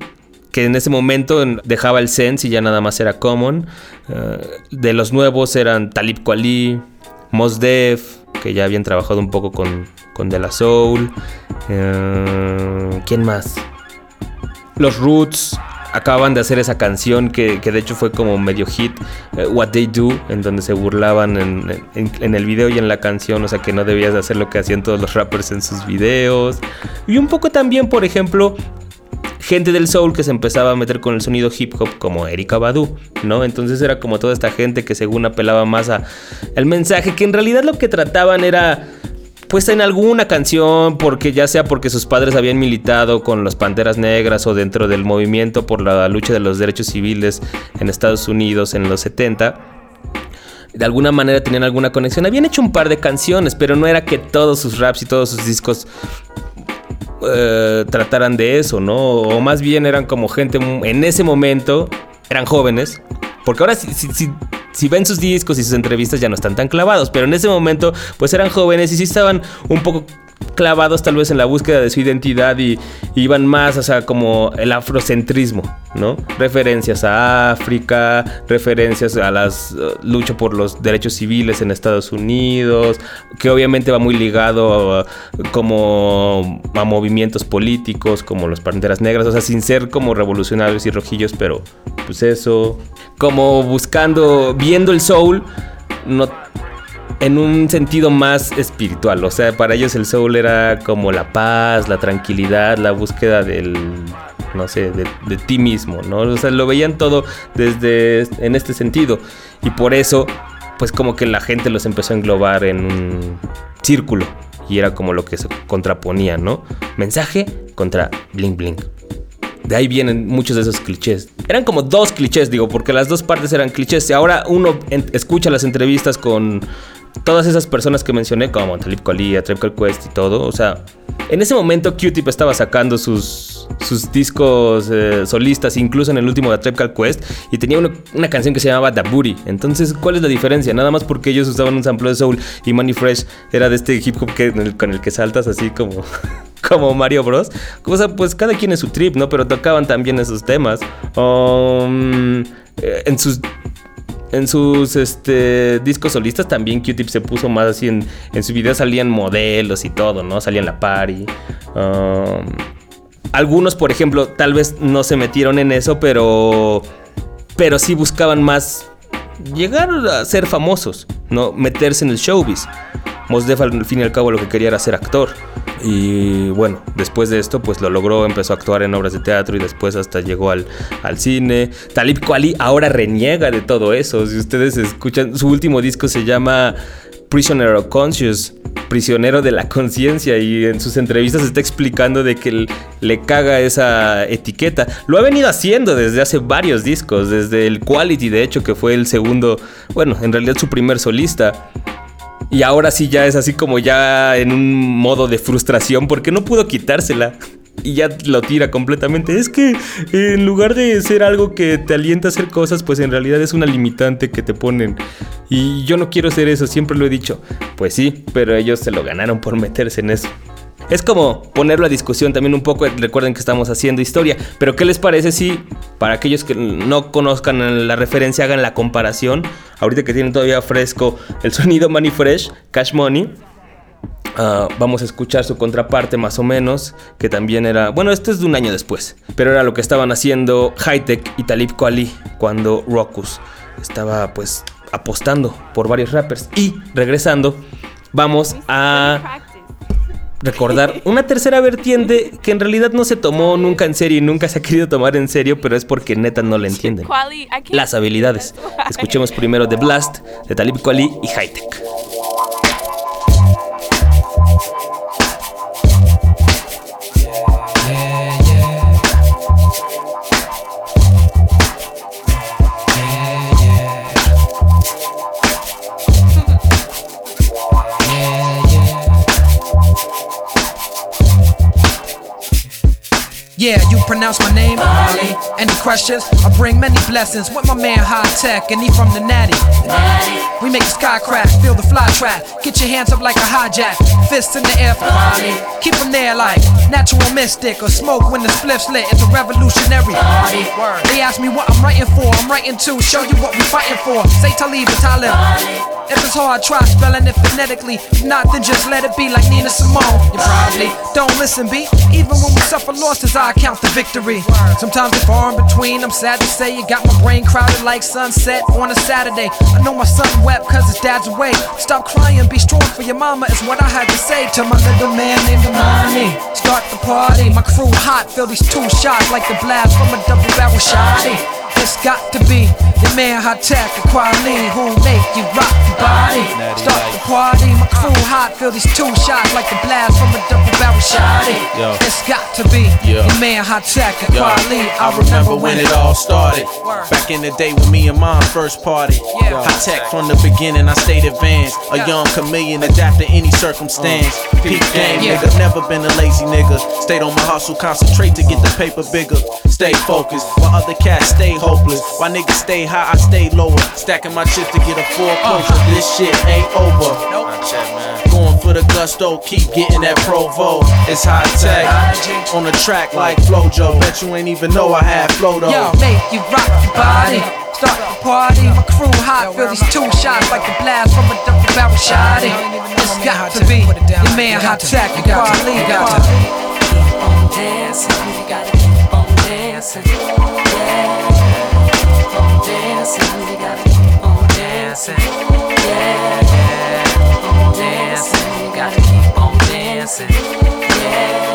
[SPEAKER 4] que en ese momento dejaba el sense y ya nada más era Common. Uh, de los nuevos eran Talib Kweli, Mos Def, que ya habían trabajado un poco con, con De La Soul. Eh, ¿Quién más? Los Roots. acababan de hacer esa canción que, que de hecho fue como medio hit, eh, What They Do, en donde se burlaban en, en- el video y en la canción, o sea que no debías de hacer lo que hacían todos los rappers en sus videos. Y un poco también, por ejemplo, gente del soul que se empezaba a meter con el sonido hip hop como Erika Badu, ¿no? Entonces era como toda esta gente que según apelaba más a el mensaje, que en realidad lo que trataban era pues en alguna canción, porque ya sea porque sus padres habían militado con las Panteras Negras o dentro del movimiento por la lucha de los derechos civiles en Estados Unidos en los 70, de alguna manera tenían alguna conexión. Habían hecho un par de canciones, pero no era que todos sus raps y todos sus discos eh, trataran de eso, ¿no? O más bien eran como gente en ese momento, eran jóvenes. Porque ahora si, si- si- si ven sus discos y sus entrevistas ya no están tan clavados, pero en ese momento pues eran jóvenes y sí estaban un poco clavados tal vez en la búsqueda de su identidad y, iban más, o sea, como el afrocentrismo, ¿no? Referencias a África, referencias a las eh, lucha por los derechos civiles en Estados Unidos, que obviamente va muy ligado a, como a movimientos políticos como los Panteras Negras, o sea, sin ser como revolucionarios y rojillos, pero pues eso, como buscando, viendo el soul, no en un sentido más espiritual. O sea, para ellos el soul era como la paz, la tranquilidad, la búsqueda del, no sé, de, ti mismo, ¿no? O sea, lo veían todo desde en este sentido. Y por eso, pues como que la gente los empezó a englobar en un círculo. Y era como lo que se contraponía, ¿no? Mensaje contra bling bling. De ahí vienen muchos de esos clichés. Eran como dos clichés, digo, porque las dos partes eran clichés. Y ahora uno escucha las entrevistas con todas esas personas que mencioné, como Talib Kweli, Called Quest y todo. O sea, en ese momento Q-Tip estaba sacando sus, sus discos eh, solistas, incluso en el último de Called Quest, y tenía una, canción que se llamaba Booty. Entonces, ¿cuál es la diferencia? Nada más porque ellos usaban un sample de soul y Money Fresh era de este hip hop que, con el que saltas así como... <laughs> como Mario Bros. O sea, pues cada quien es su trip, ¿no? Pero tocaban también esos temas. Um, eh, en sus en sus este, discos solistas también Q-Tip se puso más así en, en sus videos salían modelos y todo, ¿no? Salían la party. Um, algunos, por ejemplo, tal vez no se metieron en eso, pero pero sí buscaban más llegar a ser famosos, no meterse en el showbiz. Mos Def al fin y al cabo lo que quería era ser actor. Y bueno, después de esto pues lo logró, empezó a actuar en obras de teatro y después hasta llegó al, al cine. Talib Kweli ahora reniega de todo eso. Si ustedes escuchan, su último disco se llama Prisoner of Conscious, prisionero de la conciencia y en sus entrevistas está explicando de que le caga esa etiqueta. Lo ha venido haciendo desde hace varios discos, desde el Quality de hecho que fue el segundo, bueno, en realidad su primer solista. Y ahora sí ya es así como ya en un modo de frustración porque no pudo quitársela. Y ya lo tira completamente. Es que en lugar de ser algo que te alienta a hacer cosas, pues en realidad es una limitante que te ponen. Y yo no quiero ser eso, siempre lo he dicho. Pues sí, pero ellos se lo ganaron por meterse en eso. Es como ponerlo a discusión también un poco. Recuerden que estamos haciendo historia. Pero ¿qué les parece si, para aquellos que no conozcan la referencia, hagan la comparación? Ahorita que tienen todavía fresco el sonido Money Fresh, Cash Money. Ah, vamos a escuchar su contraparte más o menos, que también era, bueno, esto es de un año después, pero era lo que estaban haciendo Hightech y Talib Kweli cuando Rockus estaba pues apostando por varios rappers. Y regresando, vamos a recordar una tercera vertiente que en realidad no se tomó nunca en serio y nunca se ha querido tomar en serio, pero es porque neta no la entienden. Las habilidades. Escuchemos primero The Blast de Talib Kweli y Hightech.
[SPEAKER 10] Yeah, you pronounce my name. Ali. Any questions? I bring many blessings with my man High Tech, and he from the Natty. We make the sky crack, feel the fly trap. Get your hands up like a hijack, fists in the air for Ali. Keep them there like natural mystic or smoke when the spliff's lit. It's a revolutionary. Word. They ask me what I'm writing for. I'm writing to show you what we fighting for. Say Talib and Talib. If it's hard, try spelling it phonetically. If not, then just let it be like Nina Simone. You probably don't listen, B. Even when we suffer losses, I count the victory. Sometimes it's far in between. I'm sad to say you got my brain crowded like sunset on a Saturday. I know my son wept cause his dad's away. Stop crying, be strong for your mama, is what I had to say to my little man named Amani. Start the party, my crew hot, feel these two shots like the blast from a double barrel shotty. It's got to be your man high tech and quality who make you rock your body. Start the party, my crew hot, feel these two shots like the blast from a double barrel shotty.
[SPEAKER 11] Yo.
[SPEAKER 10] It's got to be your man high tech and quality.
[SPEAKER 11] I remember when it all started. Back in the day when me and mom first party. High tech from the beginning, I stayed advanced. A young chameleon, adapt to any circumstance. Uh. Peak game,
[SPEAKER 10] Yeah.
[SPEAKER 11] nigga. Never been a lazy nigga. Stayed on my hustle, concentrate to get the paper bigger. Stay focused, while other cats stay hopeless. While niggas stay high, I stay lower. Stacking my chips to get a foreclosure. Uh-huh. This shit ain't over. Going for the gusto, keep getting that provo. It's high tech. On the track like Flojo. Bet you ain't even know I had flow though.
[SPEAKER 10] Yo, make you rock your body. Start the party, my crew hot, feel these two shots like the blast from a double barrel shot. It's got to be your man high tech and quality. Got to be.
[SPEAKER 12] dancing, you gotta keep on dancing. Yeah, keep on dancing, you gotta keep on dancing. Yeah, yeah, keep on dancing, you gotta keep on dancing. Yeah,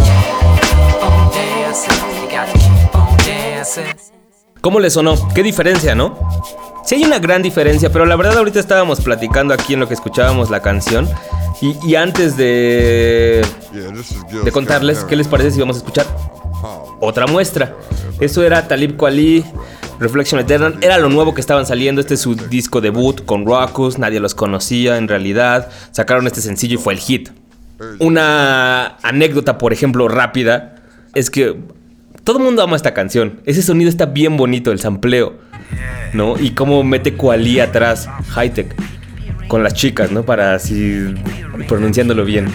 [SPEAKER 12] keep on dancing, you gotta keep on dancing.
[SPEAKER 4] ¿Cómo le sonó? ¿Qué diferencia, no? Sí hay una gran diferencia, pero la verdad ahorita estábamos platicando aquí en lo que escuchábamos la canción. Y, y antes de, de contarles qué les parece si vamos a escuchar otra muestra. Eso era Talib Kweli, Reflection Eternal. Era lo nuevo que estaban saliendo. Este es su disco debut con Rockus. Nadie los conocía en realidad. Sacaron este sencillo y fue el hit. Una anécdota, por ejemplo, rápida, es que todo el mundo ama esta canción. Ese sonido está bien bonito, el sampleo, ¿no? Y cómo mete Kweli atrás, high-tech, con las chicas, ¿no? Para así pronunciándolo bien.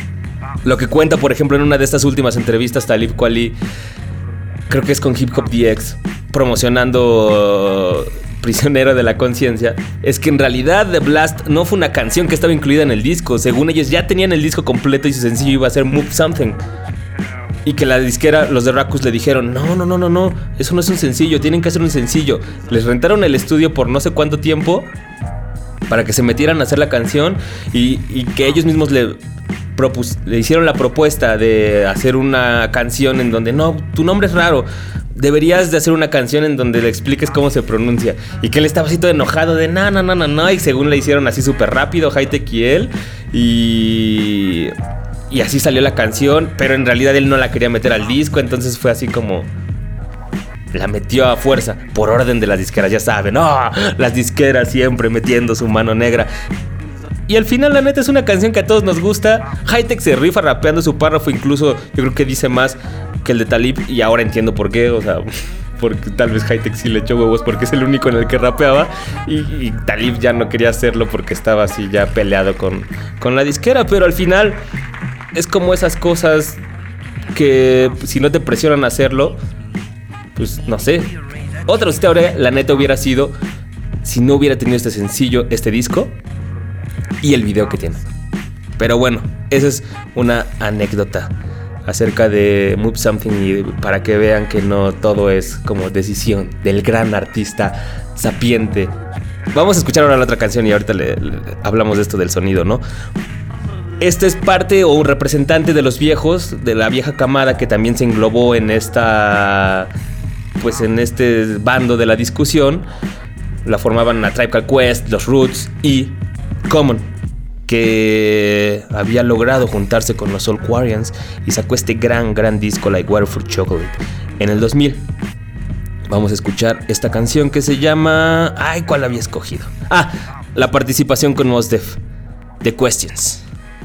[SPEAKER 4] Lo que cuenta, por ejemplo, en una de estas últimas entrevistas, Talib Kweli, creo que es con Hip Hop DX, promocionando uh, Prisionero de la Conciencia, es que en realidad The Blast no fue una canción que estaba incluida en el disco. Según ellos ya tenían el disco completo y su sencillo iba a ser Move Something. Y que la disquera, los de Rackus le dijeron, no, no, no, no, no, eso no es un sencillo, tienen que hacer un sencillo. Les rentaron el estudio por no sé cuánto tiempo para que se metieran a hacer la canción y, que ellos mismos le hicieron la propuesta de hacer una canción en donde, no, tu nombre es raro, deberías de hacer una canción en donde le expliques cómo se pronuncia. Y que él estaba así todo enojado de, no, no, no, no, no, y según le hicieron así súper rápido, Hightech y él, y... Y así salió la canción, pero en realidad él no la quería meter al disco, entonces fue así como la metió a fuerza por orden de las disqueras, ya saben, ¡oh! las disqueras siempre metiendo su mano negra. Y al final, la neta, es una canción que a todos nos gusta. Hightech se rifa rapeando su párrafo, incluso yo creo que dice más que el de Talib. Y ahora entiendo por qué, o sea, <laughs> porque tal vez Hightech sí le echó huevos porque es el único en el que rapeaba. Y, y Talib ya no quería hacerlo porque estaba así ya peleado con, con la disquera. Pero al final, es como esas cosas que si no te presionan a hacerlo, pues no sé. Otra historia, la neta, hubiera sido si no hubiera tenido este sencillo, este disco y el video que tiene. Pero bueno, esa es una anécdota acerca de Move Something y para que vean que no todo es como decisión del gran artista sapiente. Vamos a escuchar ahora la otra canción y ahorita le- le- hablamos de esto del sonido, ¿no? Este es parte o representante de los viejos, de la vieja camada que también se englobó en esta. Pues en este bando de la discusión. La formaban la Tribe Called Quest, los Roots y Common, que había logrado juntarse con los Soul Quarians y sacó este gran, gran disco, like Water for Chocolate, en el 2000. Vamos a escuchar esta canción que se llama. Ay, ¿cuál había escogido? Ah, la participación con Mos Def. The Questions.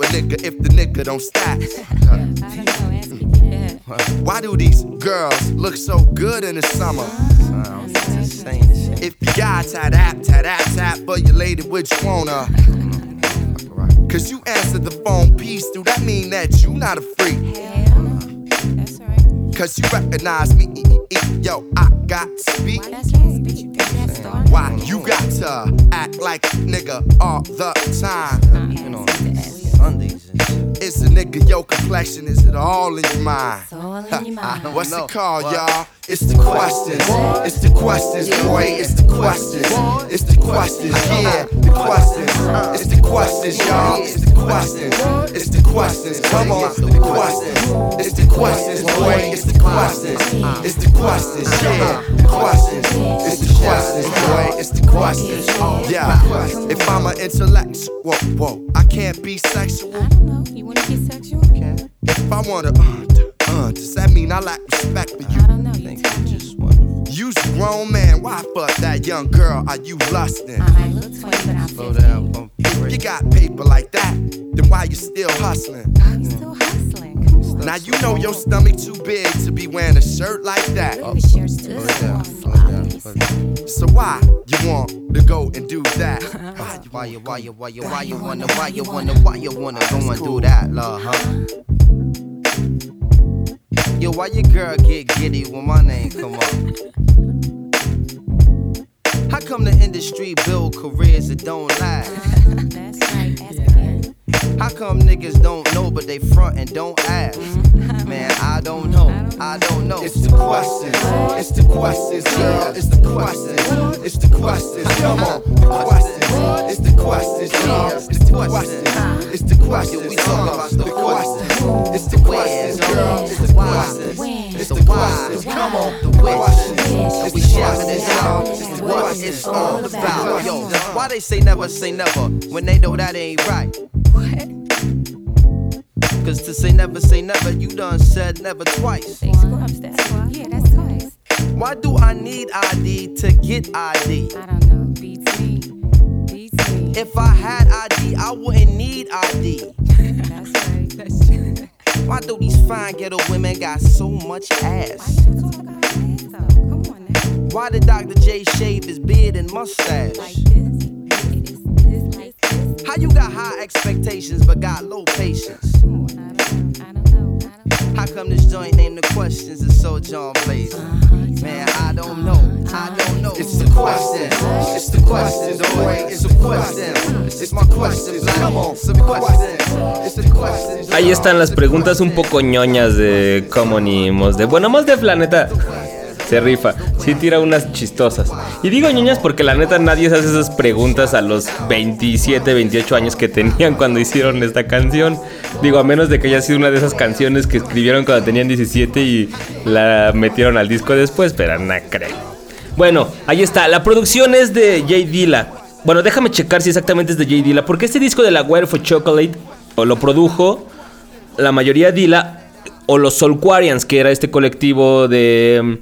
[SPEAKER 13] to a nigga if the nigga don't stack? Why do these girls look so good in the summer? If you got tap tap tap tap tap for your lady, which wanna? Uh? Cause you answered the phone piece, do that mean that you not a freak? Cause you recognize me, yo, I got to speak. Why you got to act like a nigga all the time? Is a nigga your complexion? Is it all in your mind? <laughs> What's it called, y'all? It's the questions. It's the questions, boy. It's the questions. It's the questions, yeah. The questions. It's the questions, y'all. It's the questions. It's the questions. Come on, the questions. It's the questions, boy. It's the questions. It's the questions, yeah. The questions. It's the questions, boy. It's the questions. Yeah. If I'm an intellectual, whoa, whoa, I can't be sexual. I don't know. You wanna be sexual? If I wanna, uh, uh, does that mean I lack respect for you? I don't know. You just You's a grown man. Why fuck that young girl? Are you lusting? I look 20, but I'm Slow down. bump. If you got paper like that, then why you still hustling? I'm still hustling. Now you know your stomach too big to be wearing a shirt like that. Slow down. Slow down. Slow. So why you want to go and do that?
[SPEAKER 14] Why you, why you, why you, why you wanna, why you wanna, why you wanna go and do that, love, huh? Yo, why your girl get giddy when my name come up? How come the industry build careers that don't last? That's right, How come niggas don't know but they front and don't ask? Mm-hmm. Man, I don't know. I don't know.
[SPEAKER 13] It's the questions. It's the questions, girl. It's the questions. It's the questions. Come on, the questions. It's the questions, y'all. It's the questions. It's the questions. We talk about the questions. It's the questions, girl. It's the questions. It's the questions. Come on, the questions.
[SPEAKER 14] And we sharing this out. It's what it's uh, all about. Yo, why they say never say never when they know that ain't right? What? Cause to say never say never, you done said never twice.
[SPEAKER 15] Yeah, that's twice.
[SPEAKER 14] Why do I need ID to get ID?
[SPEAKER 15] I don't know. BT.
[SPEAKER 14] If I had ID, I wouldn't need ID.
[SPEAKER 15] That's right. That's true.
[SPEAKER 14] Why do these fine ghetto women got so much ass? Why did Dr. J shave his beard and mustache? How you got high expectations but got low patience? How come this joint named the questions is so John Blaze? Man, I don't know. I don't know.
[SPEAKER 13] It's the questions. It's the questions. Don't wait. It's the questions. It's my questions. Come on. It's the questions. It's the questions.
[SPEAKER 4] Ahí están las preguntas un poco ñoñas de Common y Mos Def. Bueno, Mos Def, la neta, se rifa. Sí tira unas chistosas. Y digo ñoñas porque la neta nadie se hace esas preguntas a los 27, 28 años que tenían cuando hicieron esta canción. Digo, a menos de que haya sido una de esas canciones que escribieron cuando tenían 17 y la metieron al disco después, pero no creo. Bueno, ahí está. La producción es de Jay Dilla. Bueno, déjame checar si exactamente es de Jay Dilla. Porque este disco de la Wire for Chocolate lo produjo la mayoría Dilla o los Soulquarians, que era este colectivo de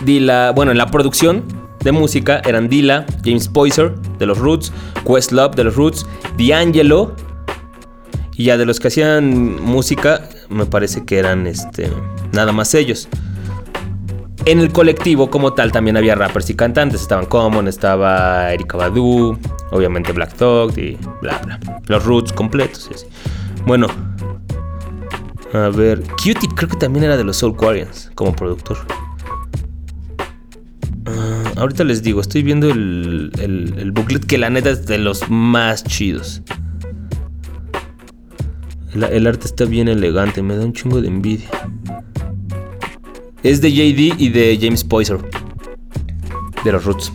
[SPEAKER 4] Dilla. Bueno, en la producción de música eran Dilla, James Poyser de los Roots, Questlove de los Roots, D'Angelo. Y ya de los que hacían música, me parece que eran este nada más ellos. En el colectivo como tal también había rappers y cantantes. Estaban Common, estaba Erika Badu, obviamente Black Thought y bla bla. Los Roots completos. y así. Bueno. A ver. Cutie creo que también era de los Soul Quarians como productor. Ah, ahorita les digo, estoy viendo el, el, booklet que la neta es de los más chidos. El, el arte está bien elegante, me da un chingo de envidia. Es de JD y de James Poyser. De los Roots.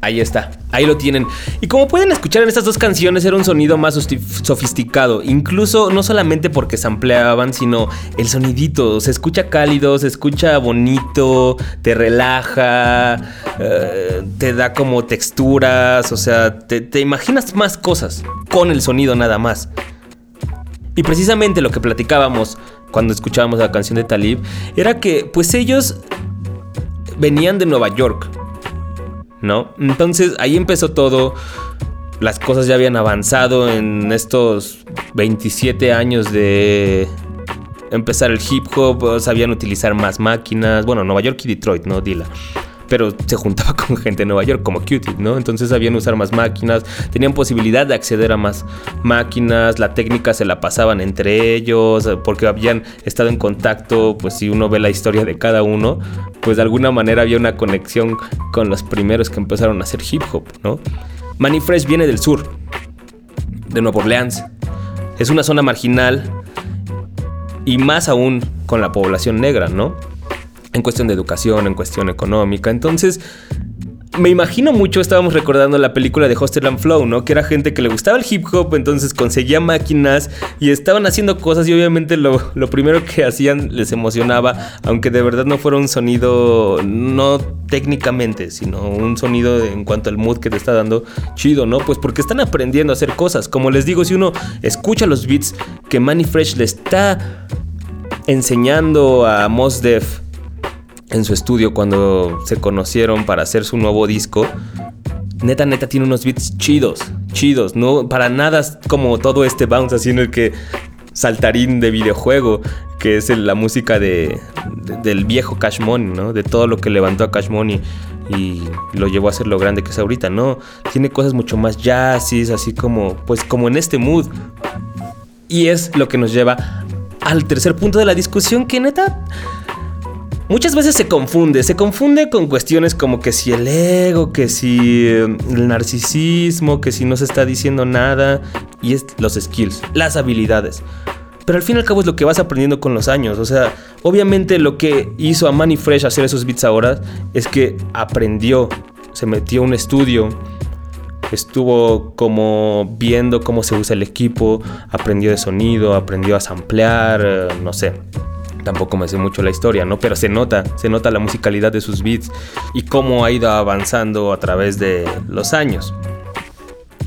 [SPEAKER 4] Ahí está, ahí lo tienen. Y como pueden escuchar en estas dos canciones era un sonido más sofisticado. Incluso no solamente porque se ampliaban, sino el sonidito. Se escucha cálido, se escucha bonito, te relaja, eh, te da como texturas. O sea, te, te imaginas más cosas con el sonido nada más. Y precisamente lo que platicábamos cuando escuchábamos la canción de Talib era que pues ellos venían de Nueva York, ¿no? Entonces ahí empezó todo las cosas ya habían avanzado en estos 27 años de empezar el hip hop, sabían utilizar más máquinas, bueno, Nueva York y Detroit, no Dila. Pero se juntaba <laughs> con gente de Nueva York como Q-Tip, ¿no? Entonces sabían usar más máquinas, tenían posibilidad de acceder a más máquinas, la técnica se la pasaban entre ellos, porque habían estado en contacto, pues si uno ve la historia de cada uno, pues de alguna manera había una conexión con los primeros que empezaron a hacer hip hop, ¿no? Manny Fresh viene del sur, de Nueva Orleans. Es una zona marginal y más aún con la población negra, ¿no? En cuestión de educación, en cuestión económica. Entonces, me imagino mucho, estábamos recordando la película de Hostel and Flow, ¿no? Que era gente que le gustaba el hip hop, entonces conseguía máquinas y estaban haciendo cosas y obviamente lo, primero que hacían les emocionaba, aunque de verdad no fuera un sonido, no técnicamente, sino un sonido en cuanto al mood que te está dando chido, ¿no? Pues porque están aprendiendo a hacer cosas. Como les digo, si uno escucha los beats que Manny Fresh le está enseñando a Mos Def en su estudio cuando se conocieron para hacer su nuevo disco. Neta, neta, tiene unos beats chidos, chidos. No, para nada como todo este bounce así en el que saltarín de videojuego, que es la música de- del viejo Cash Money, ¿no? De todo lo que levantó a Cash Money y lo llevó a ser lo grande que es ahorita, ¿no? Tiene cosas mucho más jazzis, así como, pues como en este mood. Y es lo que nos lleva al tercer punto de la discusión, que neta, Muchas veces se confunde, se confunde con cuestiones como que si el ego, que si eh, el narcisismo, que si no se está diciendo nada, y es los skills, las habilidades. Pero al fin y al cabo es lo que vas aprendiendo con los años. O sea, obviamente lo que hizo a Manny Fresh hacer esos beats ahora es que aprendió, se metió a un estudio, estuvo como viendo cómo se usa el equipo, aprendió de sonido, aprendió a samplear, eh, no sé. Tampoco me sé mucho la historia, ¿no? Pero se nota, se nota la musicalidad de sus beats y cómo ha ido avanzando a través de los años.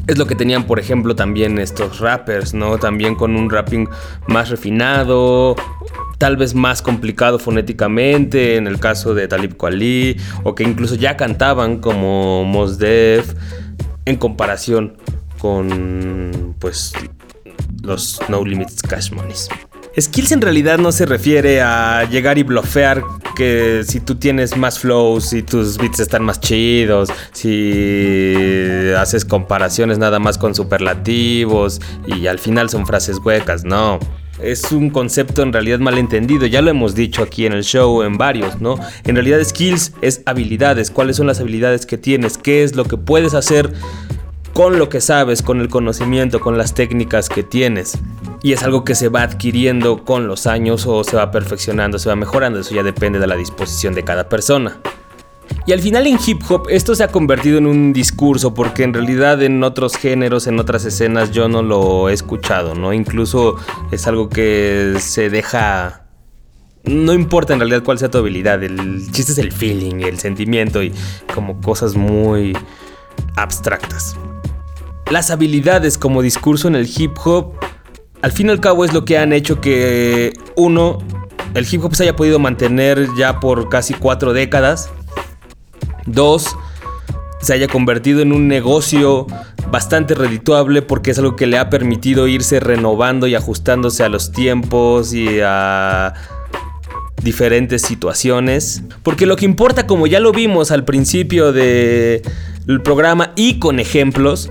[SPEAKER 4] Es lo que tenían, por ejemplo, también estos rappers, ¿no? También con un rapping más refinado, tal vez más complicado fonéticamente, en el caso de Talib Kweli, o que incluso ya cantaban como Mos Def, en comparación con, pues, los No Limits Cash Monies. Skills en realidad no se refiere a llegar y blofear que si tú tienes más flows, si tus beats están más chidos, si haces comparaciones nada más con superlativos y al final son frases huecas, no. Es un concepto en realidad malentendido, ya lo hemos dicho aquí en el show en varios, ¿no? En realidad skills es habilidades, cuáles son las habilidades que tienes, qué es lo que puedes hacer con lo que sabes, con el conocimiento, con las técnicas que tienes. Y es algo que se va adquiriendo con los años o se va perfeccionando, se va mejorando. Eso ya depende de la disposición de cada persona. Y al final en hip hop esto se ha convertido en un discurso porque en realidad en otros géneros, en otras escenas yo no lo he escuchado, ¿no? Incluso es algo que se deja... No importa en realidad cuál sea tu habilidad, el chiste es el feeling, el sentimiento y como cosas muy abstractas. Las habilidades como discurso en el hip hop, al fin y al cabo es lo que han hecho que uno, el hip hop se haya podido mantener ya por casi cuatro décadas. Dos, se haya convertido en un negocio bastante redituable porque es algo que le ha permitido irse renovando y ajustándose a los tiempos y a diferentes situaciones. Porque lo que importa, como ya lo vimos al principio del programa y con ejemplos,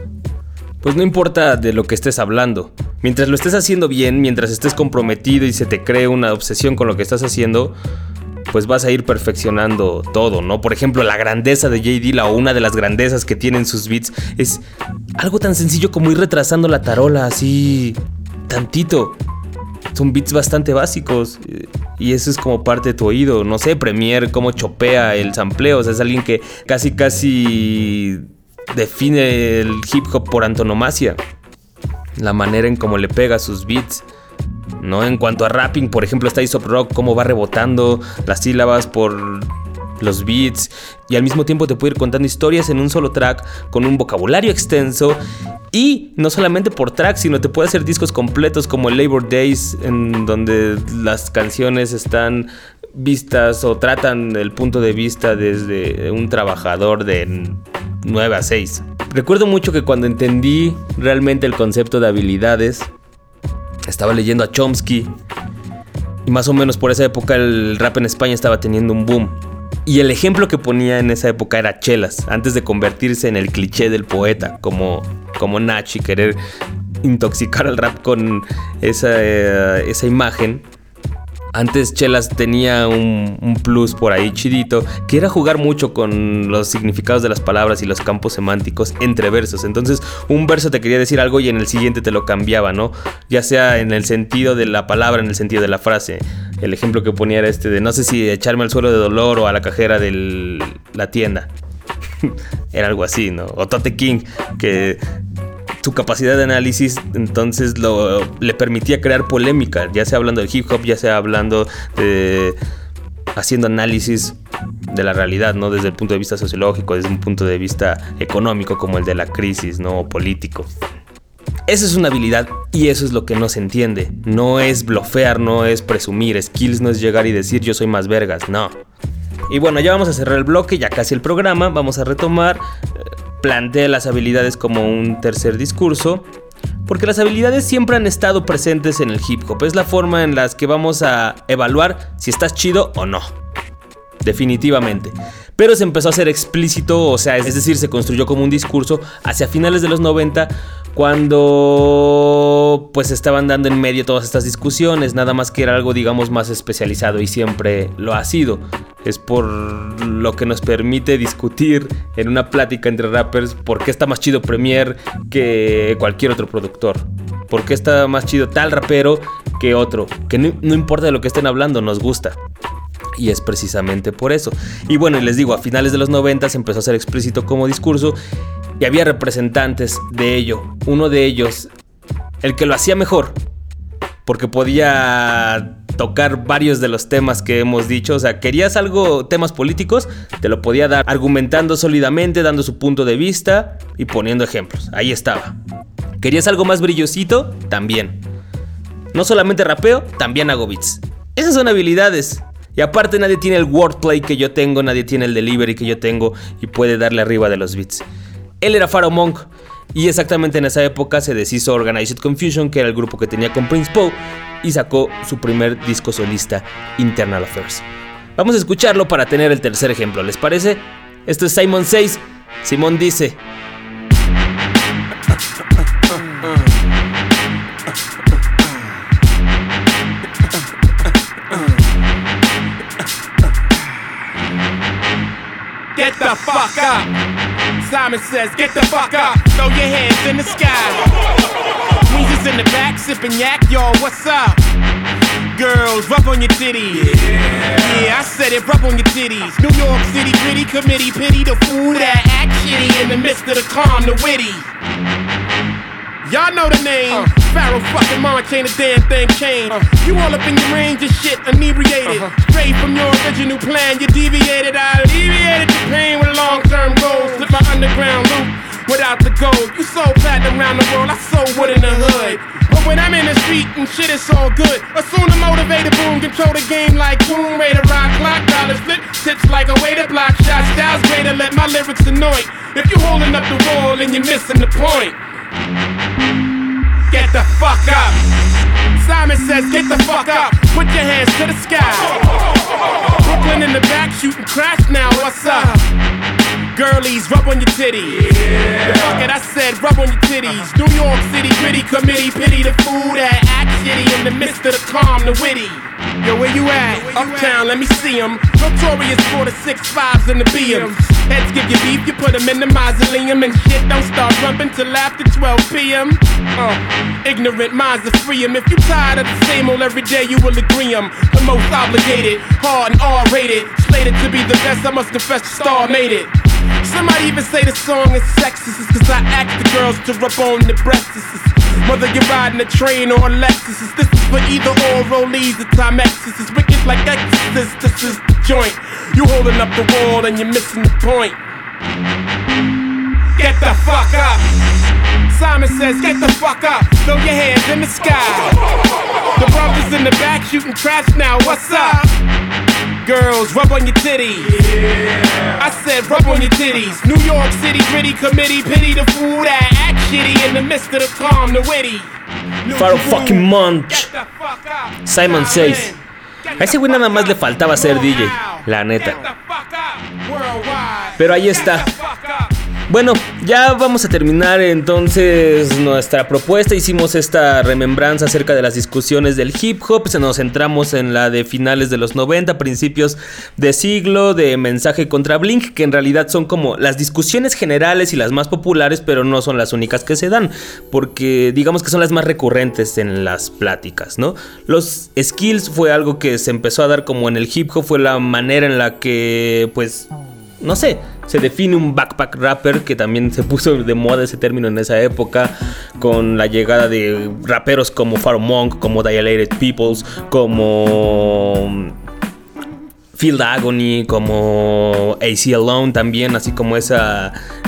[SPEAKER 4] pues no importa de lo que estés hablando. Mientras lo estés haciendo bien, mientras estés comprometido y se te cree una obsesión con lo que estás haciendo, pues vas a ir perfeccionando todo, ¿no? Por ejemplo, la grandeza de J. Dilla o una de las grandezas que tienen sus beats es algo tan sencillo como ir retrasando la tarola así tantito. Son beats bastante básicos eh, y eso es como parte de tu oído. No sé, Premiere, cómo chopea el sampleo. O sea, es alguien que casi, casi define el hip hop por antonomasia. La manera en cómo le pega sus beats. ¿no? En cuanto a rapping, por ejemplo, está Aesop Rock, cómo va rebotando las sílabas por los beats y al mismo tiempo te puede ir contando historias en un solo track con un vocabulario extenso y no solamente por track, sino te puede hacer discos completos como el Labor Days en donde las canciones están vistas o tratan el punto de vista desde un trabajador de 9 a 6 Recuerdo mucho que cuando entendí realmente el concepto de habilidades, estaba leyendo a Chomsky y más o menos por esa época el rap en España estaba teniendo un boom. Y el ejemplo que ponía en esa época era Chelas, antes de convertirse en el cliché del poeta, como, como Nach y querer intoxicar al rap con esa, eh, esa imagen. Antes Chelas tenía un, plus por ahí chidito, que era jugar mucho con los significados de las palabras y los campos semánticos entre versos. Entonces, un verso te quería decir algo y en el siguiente te lo cambiaba, ¿no? Ya sea en el sentido de la palabra, en el sentido de la frase. El ejemplo que ponía era este de no sé si echarme al suelo de dolor o a la cajera de la tienda. <laughs> era algo así, ¿no? O Tote King, que su capacidad de análisis entonces lo, le permitía crear polémica, ya sea hablando de hip hop, ya sea hablando de haciendo análisis de la realidad, ¿no? Desde el punto de vista sociológico, desde un punto de vista económico como el de la crisis, ¿no? O político. Esa es una habilidad y eso es lo que no se entiende. No es blofear, no es presumir. Skills no es llegar y decir yo soy más vergas, no. Y bueno, ya vamos a cerrar el bloque, ya casi el programa. Vamos a retomar. Plantea las habilidades como un tercer discurso. Porque las habilidades siempre han estado presentes en el hip hop. Es la forma en la que vamos a evaluar si estás chido o no. Definitivamente. Pero se empezó a hacer explícito, o sea, es decir, se construyó como un discurso hacia finales de los 90 cuando pues estaban dando en medio todas estas discusiones, nada más que era algo digamos más especializado y siempre lo ha sido. Es por lo que nos permite discutir en una plática entre rappers por qué está más chido Premiere que cualquier otro productor. ¿Por qué está más chido tal rapero que otro? Que no, no importa de lo que estén hablando, nos gusta. Y es precisamente por eso. Y bueno, les digo, a finales de los 90 se empezó a ser explícito como discurso y había representantes de ello. Uno de ellos, el que lo hacía mejor, porque podía tocar varios de los temas que hemos dicho. O sea, querías algo, temas políticos, te lo podía dar argumentando sólidamente, dando su punto de vista y poniendo ejemplos. Ahí estaba. ¿Querías algo más brillosito? También. No solamente rapeo, también hago beats. Esas son habilidades. Y aparte nadie tiene el wordplay que yo tengo, nadie tiene el delivery que yo tengo y puede darle arriba de los beats. Él era Pharaoh Monk y exactamente en esa época se deshizo Organized Confusion, que era el grupo que tenía con Prince Poe, y sacó su primer disco solista, Internal Affairs. Vamos a escucharlo para tener el tercer ejemplo, ¿les parece? Esto es Simon 6. Simón dice,
[SPEAKER 16] Get the fuck up. Simon says, get the fuck up. Throw your hands in the sky. Weezer's in the back, sipping yak, y'all, what's up? Girls, rub on your titties. Yeah. I said it, rub on your titties. New York City gritty committee, pity the fool that act shitty in the midst of the calm, the witty. Y'all know the name. Uh-huh. Pharaoh fucking Monch ain't a damn thing changed. Uh-huh. You all up in your range of shit, inebriated. Uh-huh. Straight from your original plan, you deviated. I alleviated the pain with long term goals. Slip my underground loop without the gold. You sold platinum around the world, I sold wood in the hood. But when I'm in the street and shit, it's all good. Assume the motivated boom, control the game like boom, Raider rock clock, dollars flip, tips like a way to block shots. Styles greater, let my lyrics annoy. If you holding up the wall and you're missing the point. Get the fuck up. Simon says, get the fuck up. Put your hands to the sky. Brooklyn in the back shooting crash now. What's up? Girlies, rub on your titties. Yeah. Fuck it, I said rub on your titties. New York City gritty committee, pity the fool that act shitty in the midst of the calm, the witty. Yo, where you at? Uptown, let me see 'em. Notorious for the six fives and the BMs. Heads give you beef, you put 'em in the mausoleum. And shit don't start rumping till after 12 p.m. Uh, ignorant minds are free. If you tired of the same old every day, you will agree 'em. The most obligated, hard and R-rated. Slated to be the best, I must confess the star made it. Somebody even say the song is sexist it's Cause I ask the girls to rub on the breasts Whether you're riding a train or a Lexus This is for either or rollies or Timexes It's wicked like Exorcist, this is the joint You holding up the wall and you're missing the point Get the fuck up Simon says, get the fuck up Throw your hands in the sky The brothers in the back shooting trash now, what's up? girls, rub on your titties. Yeah. I said rub on your titties. New York City gritty committee, pity the fool that act shitty in the midst of the calm, the witty.
[SPEAKER 4] Pharaoh fucking Monch. Simon Says. A ese güey nada más le faltaba ser DJ, la neta. Pero ahí está. Bueno, ya vamos a terminar entonces nuestra propuesta. Hicimos esta remembranza acerca de las discusiones del hip hop. Se nos centramos en la de finales de los 90, principios de siglo, de mensaje contra Blink, que en realidad son como las discusiones generales y las más populares, pero no son las únicas que se dan, porque digamos que son las más recurrentes en las pláticas, ¿no? Los skills fue algo que se empezó a dar como en el hip hop, fue la manera en la que, pues, no sé, se define un backpack rapper que también se puso de moda ese término en esa época con la llegada de raperos como Pharaoh Monk, como Dilated Peoples, como Field Agony, como AC Alone también, así como ese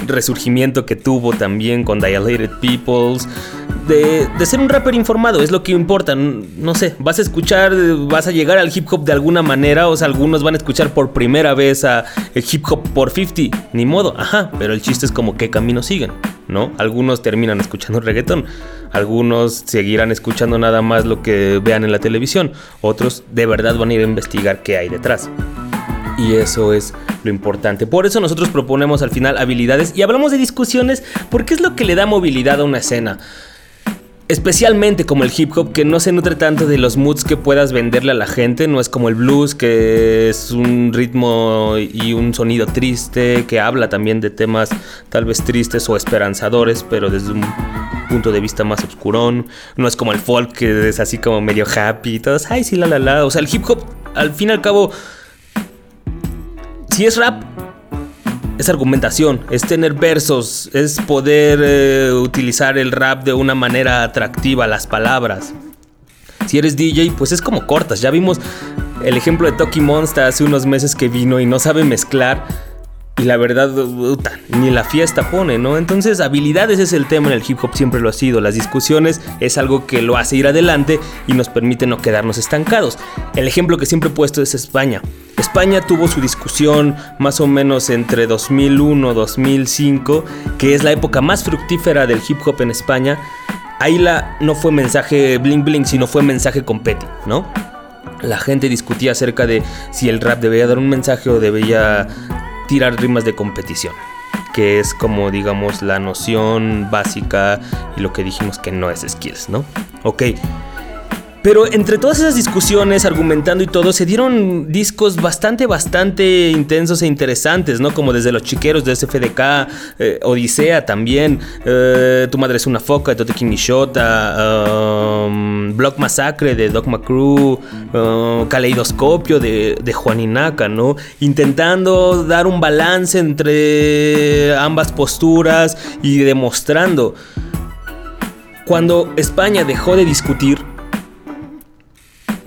[SPEAKER 4] resurgimiento que tuvo también con Dilated Peoples. De, de, ser un rapper informado, es lo que importa. No sé, vas a escuchar, vas a llegar al hip hop de alguna manera. O sea, algunos van a escuchar por primera vez a hip hop por 50. Ni modo, ajá. Pero el chiste es como qué camino siguen, ¿no? Algunos terminan escuchando reggaetón. Algunos seguirán escuchando nada más lo que vean en la televisión. Otros de verdad van a ir a investigar qué hay detrás. Y eso es lo importante. Por eso nosotros proponemos al final habilidades y hablamos de discusiones porque es lo que le da movilidad a una escena. Especialmente como el hip hop que no se nutre tanto de los moods que puedas venderle a la gente, no es como el blues que es un ritmo y un sonido triste, que habla también de temas tal vez tristes o esperanzadores, pero desde un punto de vista más oscurón, no es como el folk que es así como medio happy y todos, ay sí, la la la, o sea, el hip hop al fin y al cabo, si es rap, es argumentación, es tener versos, es poder eh, utilizar el rap de una manera atractiva, las palabras. Si eres DJ, pues es como cortas. Ya vimos el ejemplo de Toki Monster hace unos meses que vino y no sabe mezclar. Y la verdad, ni la fiesta pone, ¿no? Entonces, habilidades es el tema en el hip hop, siempre lo ha sido. Las discusiones es algo que lo hace ir adelante y nos permite no quedarnos estancados. El ejemplo que siempre he puesto es España. España tuvo su discusión más o menos entre 2001-2005, que es la época más fructífera del hip hop en España. Ahí la, no fue mensaje bling bling, sino fue mensaje competi, ¿no? La gente discutía acerca de si el rap debía dar un mensaje o debía tirar rimas de competición, que es como digamos la noción básica y lo que dijimos que no es skills, ¿no? Ok. Pero entre todas esas discusiones, argumentando y todo, se dieron discos bastante, bastante intensos e interesantes, ¿no? Como desde Los Chiqueros de SFDK, eh, Odisea también, eh, Tu Madre es una Foca de Tote King Shota, um, Block Massacre de Dogma Crew, uh, Caleidoscopio de, de Juaninaka, ¿no? Intentando dar un balance entre ambas posturas y demostrando. Cuando España dejó de discutir,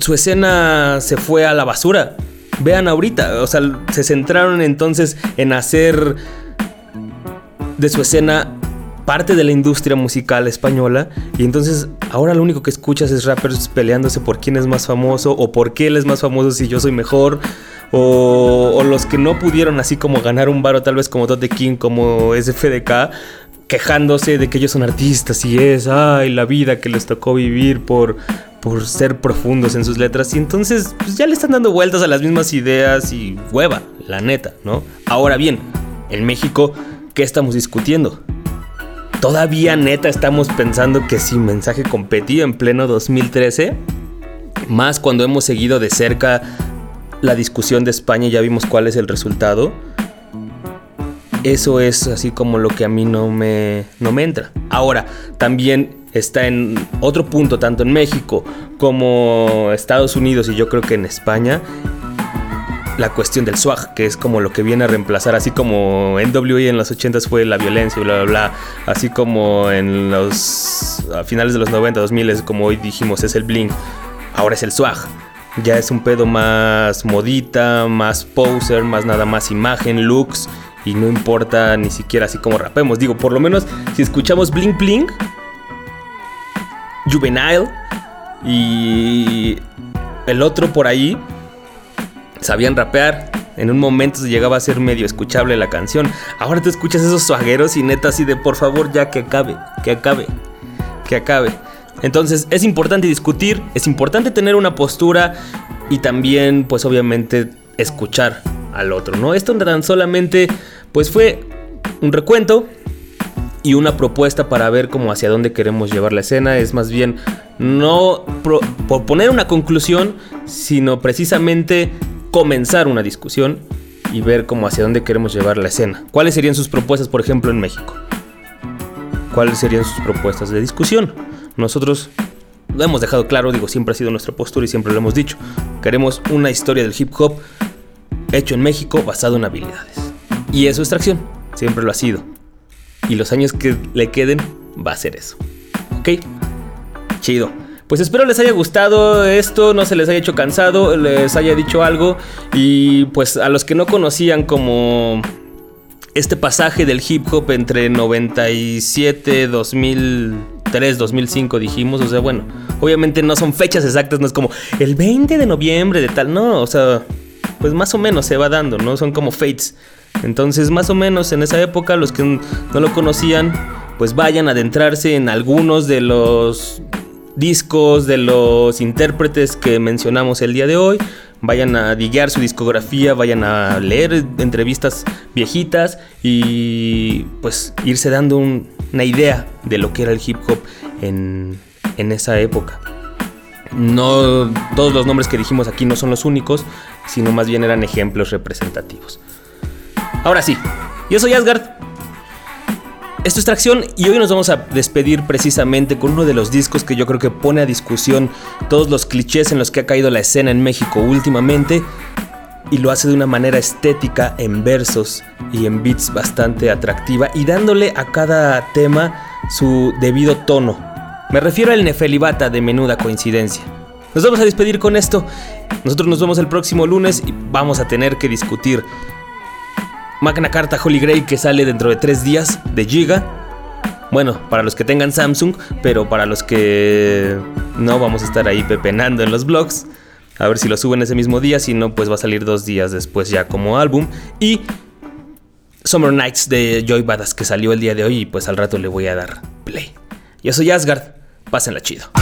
[SPEAKER 4] su escena se fue a la basura. Vean ahorita, o sea, se centraron entonces en hacer de su escena parte de la industria musical española y entonces ahora lo único que escuchas es rappers peleándose por quién es más famoso o por qué él es más famoso si yo soy mejor o, o los que no pudieron así como ganar un varo tal vez como Tote King como SFDK quejándose de que ellos son artistas y es ay la vida que les tocó vivir por por ser profundos en sus letras y entonces pues ya le están dando vueltas a las mismas ideas y hueva, la neta, ¿no? Ahora bien, en México, ¿qué estamos discutiendo? Todavía neta estamos pensando que si mensaje competía en pleno 2013, más cuando hemos seguido de cerca la discusión de España y ya vimos cuál es el resultado. Eso es así como lo que a mí no me, no me entra. Ahora, también está en otro punto, tanto en México como Estados Unidos y yo creo que en España, la cuestión del swag, que es como lo que viene a reemplazar, así como NWA en los 80s fue la violencia, bla, bla, bla, así como en los finales de los 90, 2000, como hoy dijimos, es el bling, ahora es el swag. Ya es un pedo más modita, más poser, más nada más imagen, looks, y no importa ni siquiera así como rapemos. Digo, por lo menos si escuchamos bling bling, Juvenile y el otro por ahí sabían rapear. En un momento se llegaba a ser medio escuchable la canción. Ahora tú escuchas esos suagueros y neta así de por favor ya que acabe, que acabe, que acabe. Entonces es importante discutir, es importante tener una postura y también pues obviamente escuchar al otro, ¿no? Esto tan solamente pues fue un recuento y una propuesta para ver cómo hacia dónde queremos llevar la escena. Es más bien no pro- por poner una conclusión, sino precisamente comenzar una discusión y ver cómo hacia dónde queremos llevar la escena. ¿Cuáles serían sus propuestas, por ejemplo, en México? ¿Cuáles serían sus propuestas de discusión? Nosotros lo hemos dejado claro, digo, siempre ha sido nuestra postura y siempre lo hemos dicho. Queremos una historia del hip hop hecho en México basado en habilidades. Y eso es tracción, siempre lo ha sido. Y los años que le queden va a ser eso. ¿Ok? Chido. Pues espero les haya gustado esto, no se les haya hecho cansado, les haya dicho algo. Y pues a los que no conocían como este pasaje del hip hop entre 97, 2003, 2005 dijimos, o sea, bueno, obviamente no son fechas exactas, no es como el 20 de noviembre de tal, no, o sea, pues más o menos se va dando, ¿no? Son como fates. Entonces, más o menos en esa época, los que no lo conocían, pues vayan a adentrarse en algunos de los discos, de los intérpretes que mencionamos el día de hoy. Vayan a diguear su discografía, vayan a leer entrevistas viejitas y pues irse dando un- una idea de lo que era el hip hop en, en esa época. No todos los nombres que dijimos aquí no son los únicos, sino más bien eran ejemplos representativos. Ahora sí, yo soy Asgard. Esto es Tracción y hoy nos vamos a despedir precisamente con uno de los discos que yo creo que pone a discusión todos los clichés en los que ha caído la escena en México últimamente y lo hace de una manera estética en versos y en beats bastante atractiva y dándole a cada tema su debido tono. Me refiero al Nefelibata de menuda coincidencia. Nos vamos a despedir con esto. Nosotros nos vemos el próximo lunes y vamos a tener que discutir Magna Carta Holy Grail que sale dentro de tres días de Giga. Bueno, para los que tengan Samsung, pero para los que no vamos a estar ahí pepenando en los blogs. A ver si lo suben ese mismo día, si no, pues va a salir dos días después ya como álbum. Y Summer Nights de Joy Badass que salió el día de hoy y pues al rato le voy a dar play. Yo soy Asgard, pásenla chido.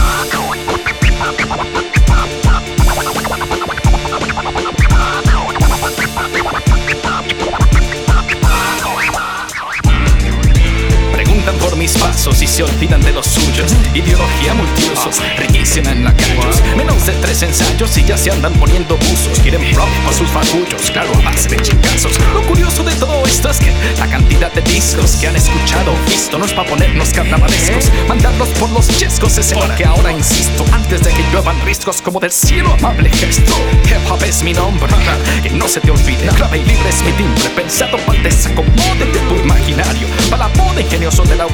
[SPEAKER 17] Thank you. Pasos y se olvidan de los suyos. Ideología multiusos, en la callos. Menos de tres ensayos y ya se andan poniendo buzos. Quieren prop para sus fagullos, claro, a base de chingazos. Lo curioso de todo esto es que la cantidad de discos que han escuchado visto no es para ponernos carnavalescos. Mandarlos por los chescos es hora que ahora insisto. Antes de que lluevan riscos como del cielo, amable gesto. Hip hop es mi nombre, que no se te olvide. Clave y libre es mi timbre, pensado para el desacomode de tu imaginario. Para la moda ingenioso de la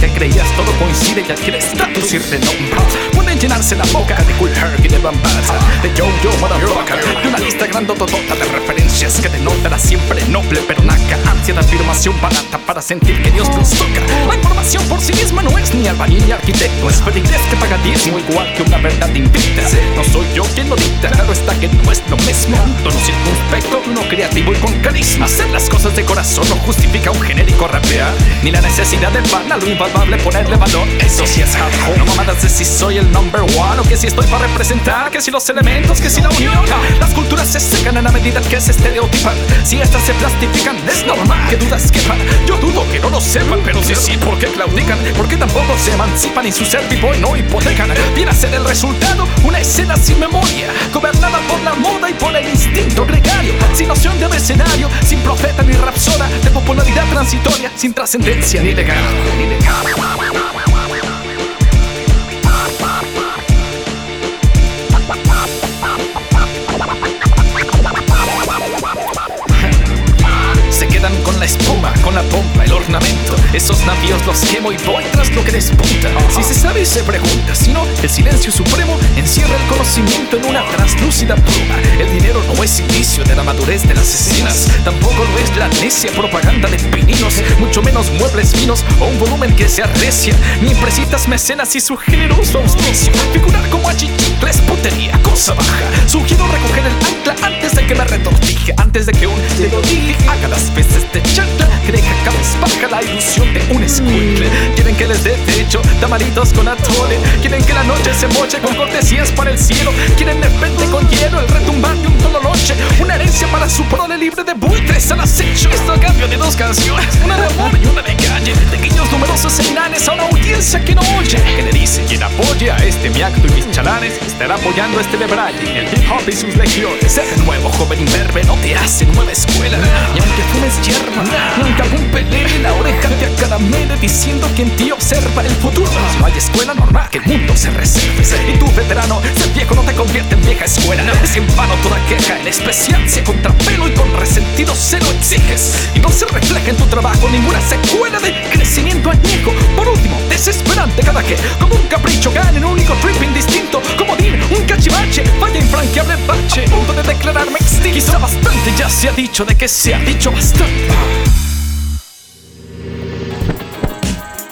[SPEAKER 17] que creías todo coincide y adquiere estatus y renombre. Pueden llenarse la boca de Cool Herc y de Bambasa, de Jojo Motherfucker, de una lista grandototota de referencias que denotan a siempre noble pero naca. Ansia de afirmación barata para sentir que Dios nos toca. La información por sí misma no es ni albañil ni arquitecto, es feligrés que paga diezmo igual que una verdad invicta. No soy yo quien lo dicta, claro está que no es lo mismo. Tono circunspecto, uno creativo y con carisma. Hacer las cosas de corazón no justifica un genérico rapear, ni la necesidad de pan a lo invaluable ponerle valor. Eso sí es hardcore. No mamadas de si soy el number one que si estoy para representar, que si los elementos, que si la unión. Las culturas se secan en la medida que se estereotipan. Si estas se plastifican, es normal que dudas quepan. Yo dudo que no lo sepan, pero si sí, ¿por qué claudican? ¿Por qué tampoco se emancipan y su ser vivo no hipotecan? Viene a ser el resultado una escena sin memoria, gobernada por la moda y por el instinto gregario, sin noción de escenario, sin profeta ni rapsoda, de popularidad transitoria, sin trascendencia ni legado. Ni legado. Esos navíos los quemo y voy tras lo que despunta. Si se sabe, se pregunta. Si no, el silencio supremo encierra el conocimiento en una translúcida pluma. El dinero no es indicio de la madurez de las escenas. Tampoco lo es la necia propaganda de pininos. Mucho menos muebles finos o un volumen que se arrecia. Ni empresitas mecenas y su generoso auspicio. Figurar como achichicles, putería, cosa baja. Sugiero recoger el ancla antes de que me retortije. Antes de que un dedo dije haga las veces de chancla. Que deja cabezbaja la ilusión de un escuincle. Quieren que les dé techo, tamaritos con atole. Quieren que la noche se moche con cortesías para el cielo. Quieren repente con hielo el retumbar de un tololoche. Una herencia para su prole libre de buitres al acecho. Esto a cambio de dos canciones, una de amor y una de calle. Pequeños numerosos seminares a una audiencia que no oye. Que le dice quien apoye a este mi acto y mis chalanes estará apoyando este bebraje, el hip hop y sus legiones. Ser nuevo joven imberbe no te hace nueva escuela. Y aunque fumes hierba, y aunque algún pelele la oreja te acaramele diciendo que en ti observa el futuro. No hay escuela normal que el mundo se reserve. Y tú, veterano, ser viejo no te convierte en vieja escuela. Es en vano toda queja, en especial si a contrapelo y con resentido celo exiges. Y no se refleja en tu trabajo ninguna secuela de crecimiento añejo. Por último, desesperante cada que, como un capricho, gane en un único trip indistinto. Como dir, un cachivache, vaya infranqueable bache. Punto de declararme extinto. Quizá bastante ya se ha dicho de que se ha dicho bastante.